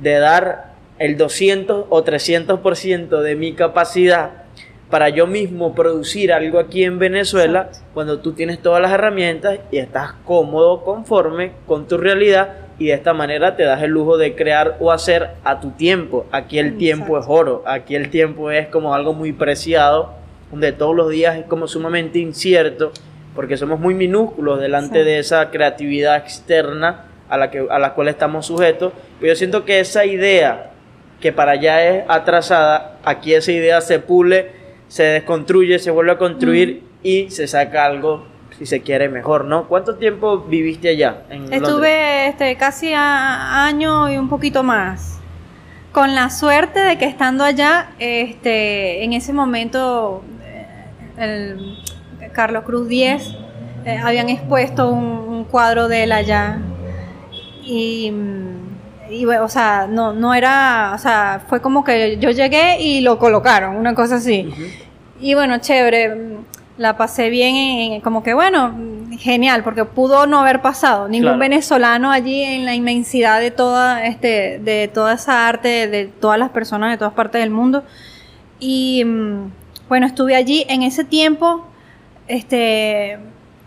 de dar el 200 o 300% de mi capacidad para yo mismo producir algo aquí en Venezuela cuando tú tienes todas las herramientas y estás cómodo, conforme con tu realidad y de esta manera te das el lujo de crear o hacer a tu tiempo. Aquí el tiempo es oro, aquí el tiempo es como algo muy preciado, donde todos los días es como sumamente incierto porque somos muy minúsculos delante de esa creatividad externa a la, que, a la cual estamos sujetos. Pero yo siento que esa idea que para allá es atrasada, aquí esa idea se pule se desconstruye, se vuelve a construir y se saca algo, si se quiere, mejor, ¿no? ¿Cuánto tiempo viviste allá? Estuve este, casi a año y un poquito más. Con la suerte de que estando allá, este, en ese momento, eh, el Carlos Cruz 10 eh, habían expuesto un, cuadro de él allá. Y y o sea, no, no era, o sea, fue como que yo llegué y lo colocaron, una cosa así. Y bueno, chévere, la pasé bien, como que bueno, genial, porque pudo no haber pasado. Ningún venezolano allí en la inmensidad de toda, este, de toda esa arte, de todas las personas de todas partes del mundo. Y mm, bueno, estuve allí en ese tiempo, este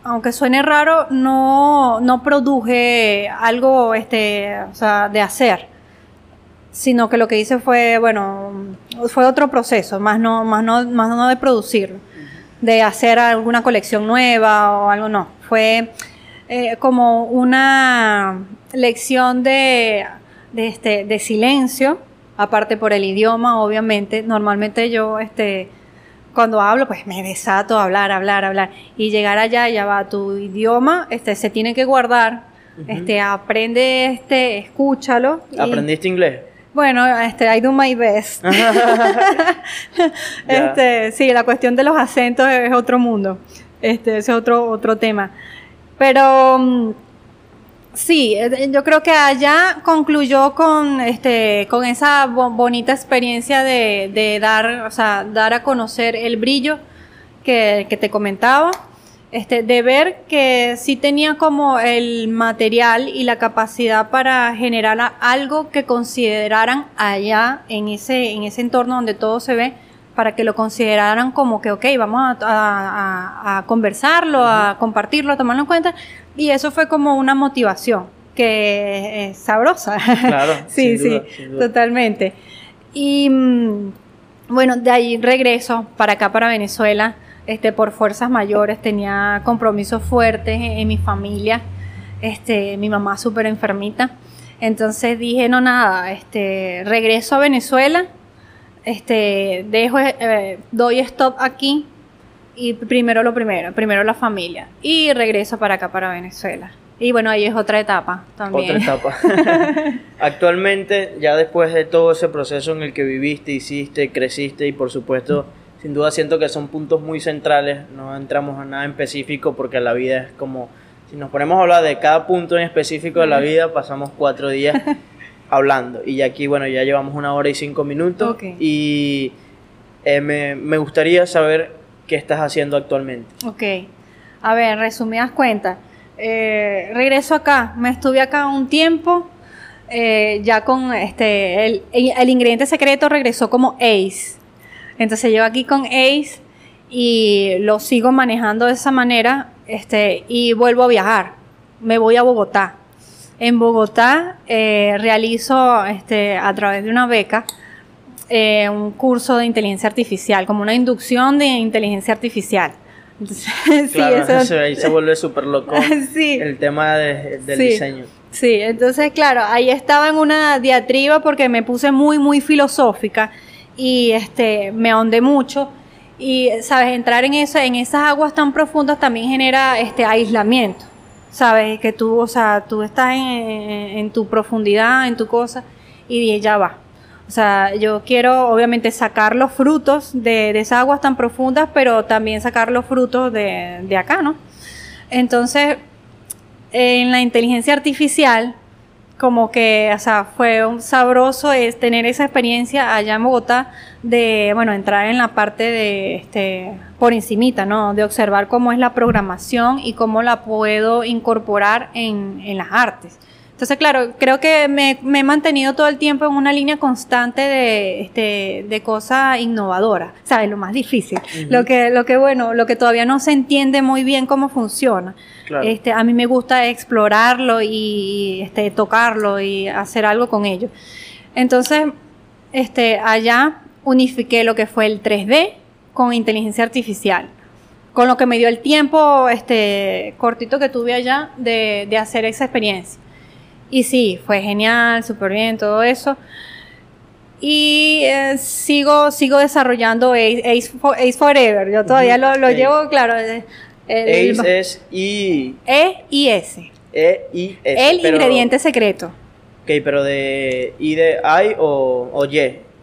aunque suene raro, no, no produje algo este, o sea, de hacer, sino que lo que hice fue, bueno, fue otro proceso, más no, más no, más no de producir, de hacer alguna colección nueva o algo, no. Fue eh, como una lección de, de, este, de silencio, aparte por el idioma, obviamente. Normalmente yo, este, cuando hablo, pues me desato a hablar, hablar, hablar. Y llegar allá, ya va, tu idioma, este, se tiene que guardar. Este, aprende, este, escúchalo. ¿Aprendiste inglés? Bueno, este, I do my best. este, sí, la cuestión de los acentos es otro mundo. Este, ese es otro, otro tema. Pero mm, sí, eh, yo creo que allá concluyó con este, con esa bonita experiencia de, dar, o sea, dar a conocer el brillo que, que te comentaba este, de ver que sí tenía como el material y la capacidad para generar algo que consideraran allá en ese, en ese entorno donde todo se ve, para que lo consideraran como que, ok, vamos a, conversarlo, a compartirlo, a tomarlo en cuenta. Y eso fue como una motivación que es sabrosa. Claro. sí, sí, totalmente. Y mm, bueno, de ahí regreso para acá, para Venezuela este, por fuerzas mayores, tenía compromisos fuertes en, mi familia, este, mi mamá súper enfermita. Entonces dije, no, nada, este, regreso a Venezuela, este, dejo, eh, doy stop aquí y primero lo primero, primero la familia y regreso para acá, para Venezuela. Y bueno, ahí es otra etapa también. Otra etapa. Actualmente, ya después de todo ese proceso en el que viviste, hiciste, creciste y por supuesto sin duda siento que son puntos muy centrales, no entramos a nada en específico porque la vida es como, si nos ponemos a hablar de cada punto en específico de la vida, pasamos cuatro días hablando. Y aquí, bueno, ya llevamos una hora y cinco minutos y eh, me, gustaría saber qué estás haciendo actualmente. Ok, a ver, resumidas cuentas. Eh, regreso acá, me estuve acá un tiempo, eh, ya con este, el, el ingrediente secreto regresó como ACE entonces yo aquí con Ace y lo sigo manejando de esa manera este, y vuelvo a viajar. Me voy a Bogotá. En Bogotá eh, realizo este, a través de una beca eh, un curso de inteligencia artificial, como una inducción de inteligencia artificial. sí, eso... ahí se vuelve súper loco el tema del diseño. Sí, entonces claro, ahí estaba en una diatriba porque me puse muy, muy filosófica y este, me ahondé mucho. Y, ¿sabes? Entrar en, eso, en esas aguas tan profundas también genera este aislamiento. ¿Sabes? Que tú, o sea, tú estás en, tu profundidad, en tu cosa, y ya va. O sea, yo quiero obviamente sacar los frutos de, de esas aguas tan profundas, pero también sacar los frutos de, de acá, ¿no? Entonces, en la inteligencia artificial, como que, o sea, fue un sabroso es tener esa experiencia allá en Bogotá de, bueno, entrar en la parte de, este, por encimita, ¿no? De observar cómo es la programación y cómo la puedo incorporar en, en las artes. Entonces, claro, creo que me, he mantenido todo el tiempo en una línea constante de, este, de cosa innovadora, ¿sabes? Lo más difícil. Lo que, lo que, bueno, lo que todavía no se entiende muy bien cómo funciona. Este, a mí me gusta explorarlo y este, tocarlo y hacer algo con ello. Entonces, este, allá unifiqué lo que fue el 3D con inteligencia artificial con lo que me dio el tiempo este cortito que tuve allá de, de hacer esa experiencia. Y sí, fue genial, súper bien, todo eso. Y eh, sigo, sigo desarrollando Ace, Forever. Yo todavía lo, lo llevo, claro. Ace es I. E y S. E I S. El ingrediente secreto. Ok, pero de I de I o, o Y.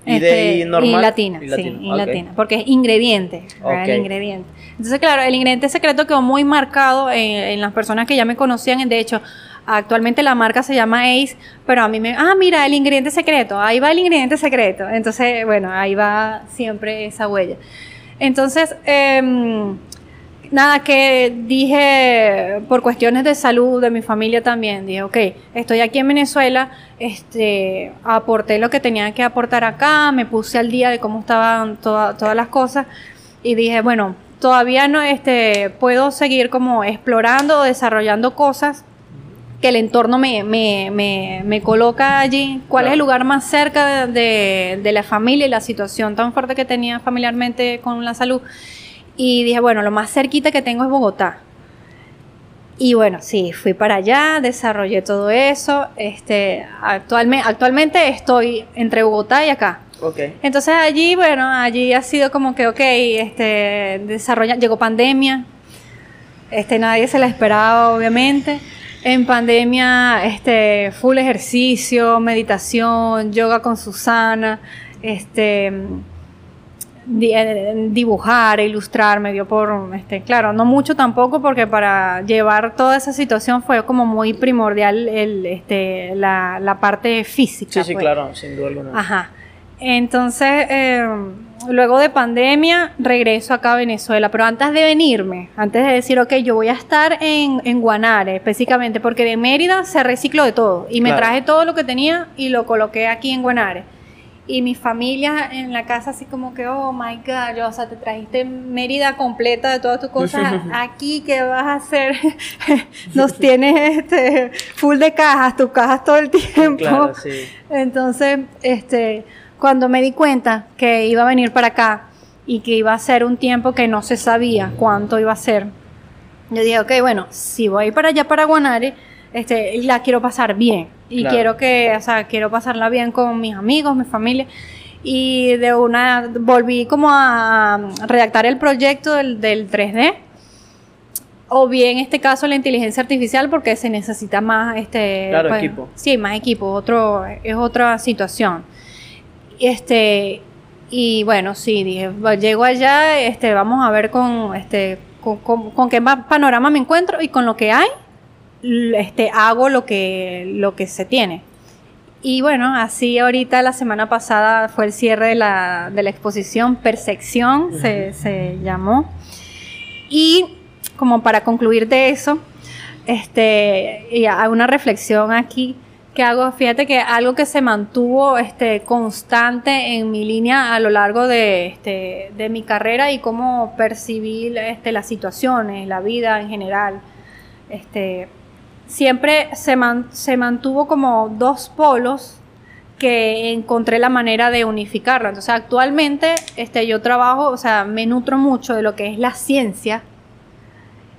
I de I este, normal. Y latina, sí, I latina. Porque es ingrediente, el ingrediente. Entonces, claro, el ingrediente secreto quedó muy marcado en, en las personas que ya me conocían. De hecho, Actualmente la marca se llama Ace, pero a mí me, ah, mira, el ingrediente secreto, ahí va el ingrediente secreto. Entonces, bueno, ahí va siempre esa huella. Entonces, em, nada, que dije por cuestiones de salud de mi familia también, dije, ok, estoy aquí en Venezuela, este, aporté lo que tenía que aportar acá, me puse al día de cómo estaban todas las cosas y dije, bueno, todavía no, este, puedo seguir como explorando o desarrollando cosas que el entorno me, me, me, me coloca allí, cuál es el lugar más cerca de, de, la familia y la situación tan fuerte que tenía familiarmente con la salud. Y dije, bueno, lo más cerquita que tengo es Bogotá. Y bueno, sí, fui para allá, desarrollé todo eso. Este, actualmente, actualmente estoy entre Bogotá y acá. Okay. Entonces allí, bueno, allí ha sido como que, ok, este, desarrolla, llegó pandemia, este, nadie se la esperaba, obviamente. En pandemia, este, full ejercicio, meditación, yoga con Susana, este, eh, dibujar, ilustrar, me dio por, este, claro, no mucho tampoco porque para llevar toda esa situación fue como muy primordial el, este, la, la parte física. Sí, sí, pues. claro, sin duda alguna. Ajá. Entonces, eh, luego de pandemia, regreso acá a Venezuela. Pero antes de venirme, antes de decir, ok, yo voy a estar en, en Guanare, específicamente, porque de Mérida se recicló de todo. Y me traje todo lo que tenía y lo coloqué aquí en Guanare. Y mi familia en la casa así como que, oh my God, yo, o sea, te trajiste Mérida completa de todas tus cosas aquí, ¿qué vas a hacer? Nos tienes este, full de cajas, tus cajas todo el tiempo. Claro, sí. Entonces, este, cuando me di cuenta que iba a venir para acá y que iba a ser un tiempo que no se sabía cuánto iba a ser, yo dije, ok, bueno, si voy para allá, para Guanare, este, la quiero pasar bien. Y quiero que, o sea, quiero pasarla bien con mis amigos, mi familia. Y de una, volví como a redactar el proyecto del, del 3D. O bien en este caso la inteligencia artificial porque se necesita más este claro, pues, equipo. Sí, más equipo, otro es otra situación. Este y bueno, sí, dije, llego allá, este vamos a ver con este con, con, con qué panorama me encuentro y con lo que hay este, hago lo que, lo que se tiene. Y bueno, así ahorita la semana pasada fue el cierre de la, de la exposición Percepción, se, se, llamó. Y como para concluir de eso, este, y hay una reflexión aquí que hago, fíjate que algo que se mantuvo este, constante en mi línea a lo largo de, este, de mi carrera y cómo percibí este, las situaciones, la vida en general. Este, siempre se, se mantuvo como dos polos que encontré la manera de unificarlo. Entonces, actualmente este, yo trabajo, o sea, me nutro mucho de lo que es la ciencia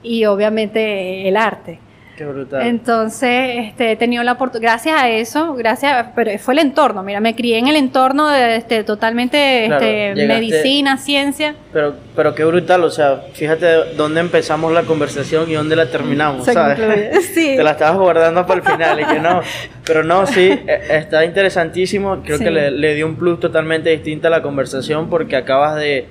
y obviamente el arte. Qué brutal. Entonces, este, he tenido la oportunidad, gracias a eso, gracias, pero fue el entorno, mira, me crié en el entorno de este, totalmente este, medicina, ciencia. Pero, pero qué brutal, o sea, fíjate dónde empezamos la conversación y dónde la terminamos, ¿sabes? Sí. Te la estabas guardando para el final y que no, pero no, sí, e, está interesantísimo, creo que le, le dio un plus totalmente distinto a la conversación porque acabas de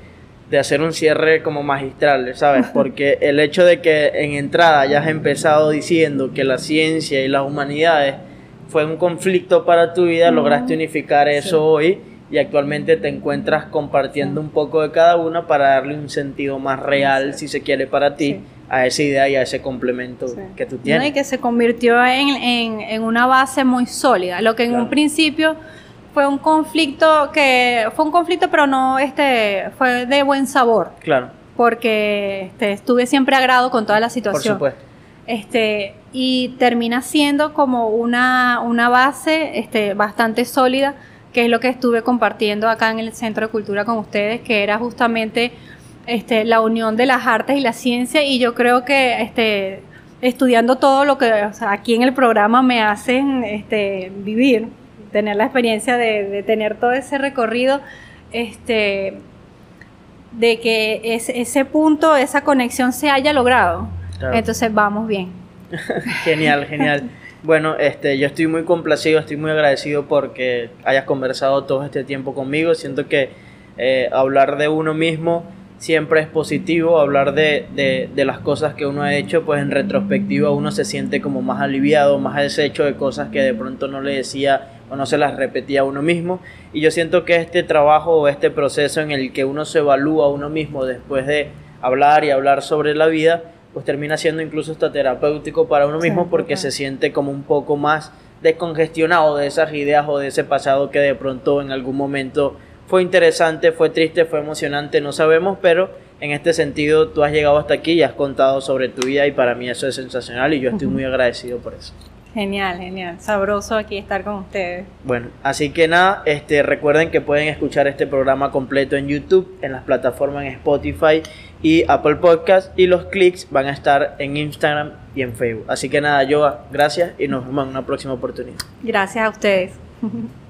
de hacer un cierre como magistral, ¿sabes? Porque el hecho de que en entrada hayas empezado diciendo que la ciencia y las humanidades fue un conflicto para tu vida, lograste unificar eso hoy y actualmente te encuentras compartiendo un poco de cada una para darle un sentido más real, si se quiere, para ti. a esa idea y a ese complemento que tú tienes. y que se convirtió en, en, en, una base muy sólida. Lo que en un principio fue un conflicto que fue un conflicto pero no este fue de buen sabor. Claro. Porque este, estuve siempre agrado con toda la situación. por supuesto. Este y termina siendo como una, una base este bastante sólida que es lo que estuve compartiendo acá en el Centro de Cultura con ustedes que era justamente este la unión de las artes y la ciencia. Y yo creo que este estudiando todo lo que aquí en el programa me hacen este vivir tener la experiencia de, tener todo ese recorrido, este, de que ese punto, esa conexión se haya logrado. Entonces vamos bien. genial, genial. Bueno, este, yo estoy muy complacido, estoy muy agradecido porque hayas conversado todo este tiempo conmigo. Siento que eh, hablar de uno mismo siempre es positivo, hablar de, de, de, las cosas que uno ha hecho, pues en retrospectiva uno se siente como más aliviado, más deshecho de cosas que de pronto no le decía o no se las repetía a uno mismo. Y yo siento que este trabajo o este proceso en el que uno se evalúa a uno mismo después de hablar y hablar sobre la vida, pues termina siendo incluso hasta terapéutico para uno mismo porque se siente como un poco más descongestionado de esas ideas o de ese pasado que de pronto en algún momento fue interesante, fue triste, fue emocionante, no sabemos, pero en este sentido tú has llegado hasta aquí y has contado sobre tu vida y para mí eso es sensacional y yo estoy muy agradecido por eso. Genial, genial. Sabroso aquí estar con ustedes. Bueno, así que nada, este, recuerden que pueden escuchar este programa completo en YouTube, en las plataformas en Spotify y Apple Podcast y los clics van a estar en Instagram y en Facebook. Así que nada, Joa, gracias y nos vemos en una próxima oportunidad. Gracias a ustedes.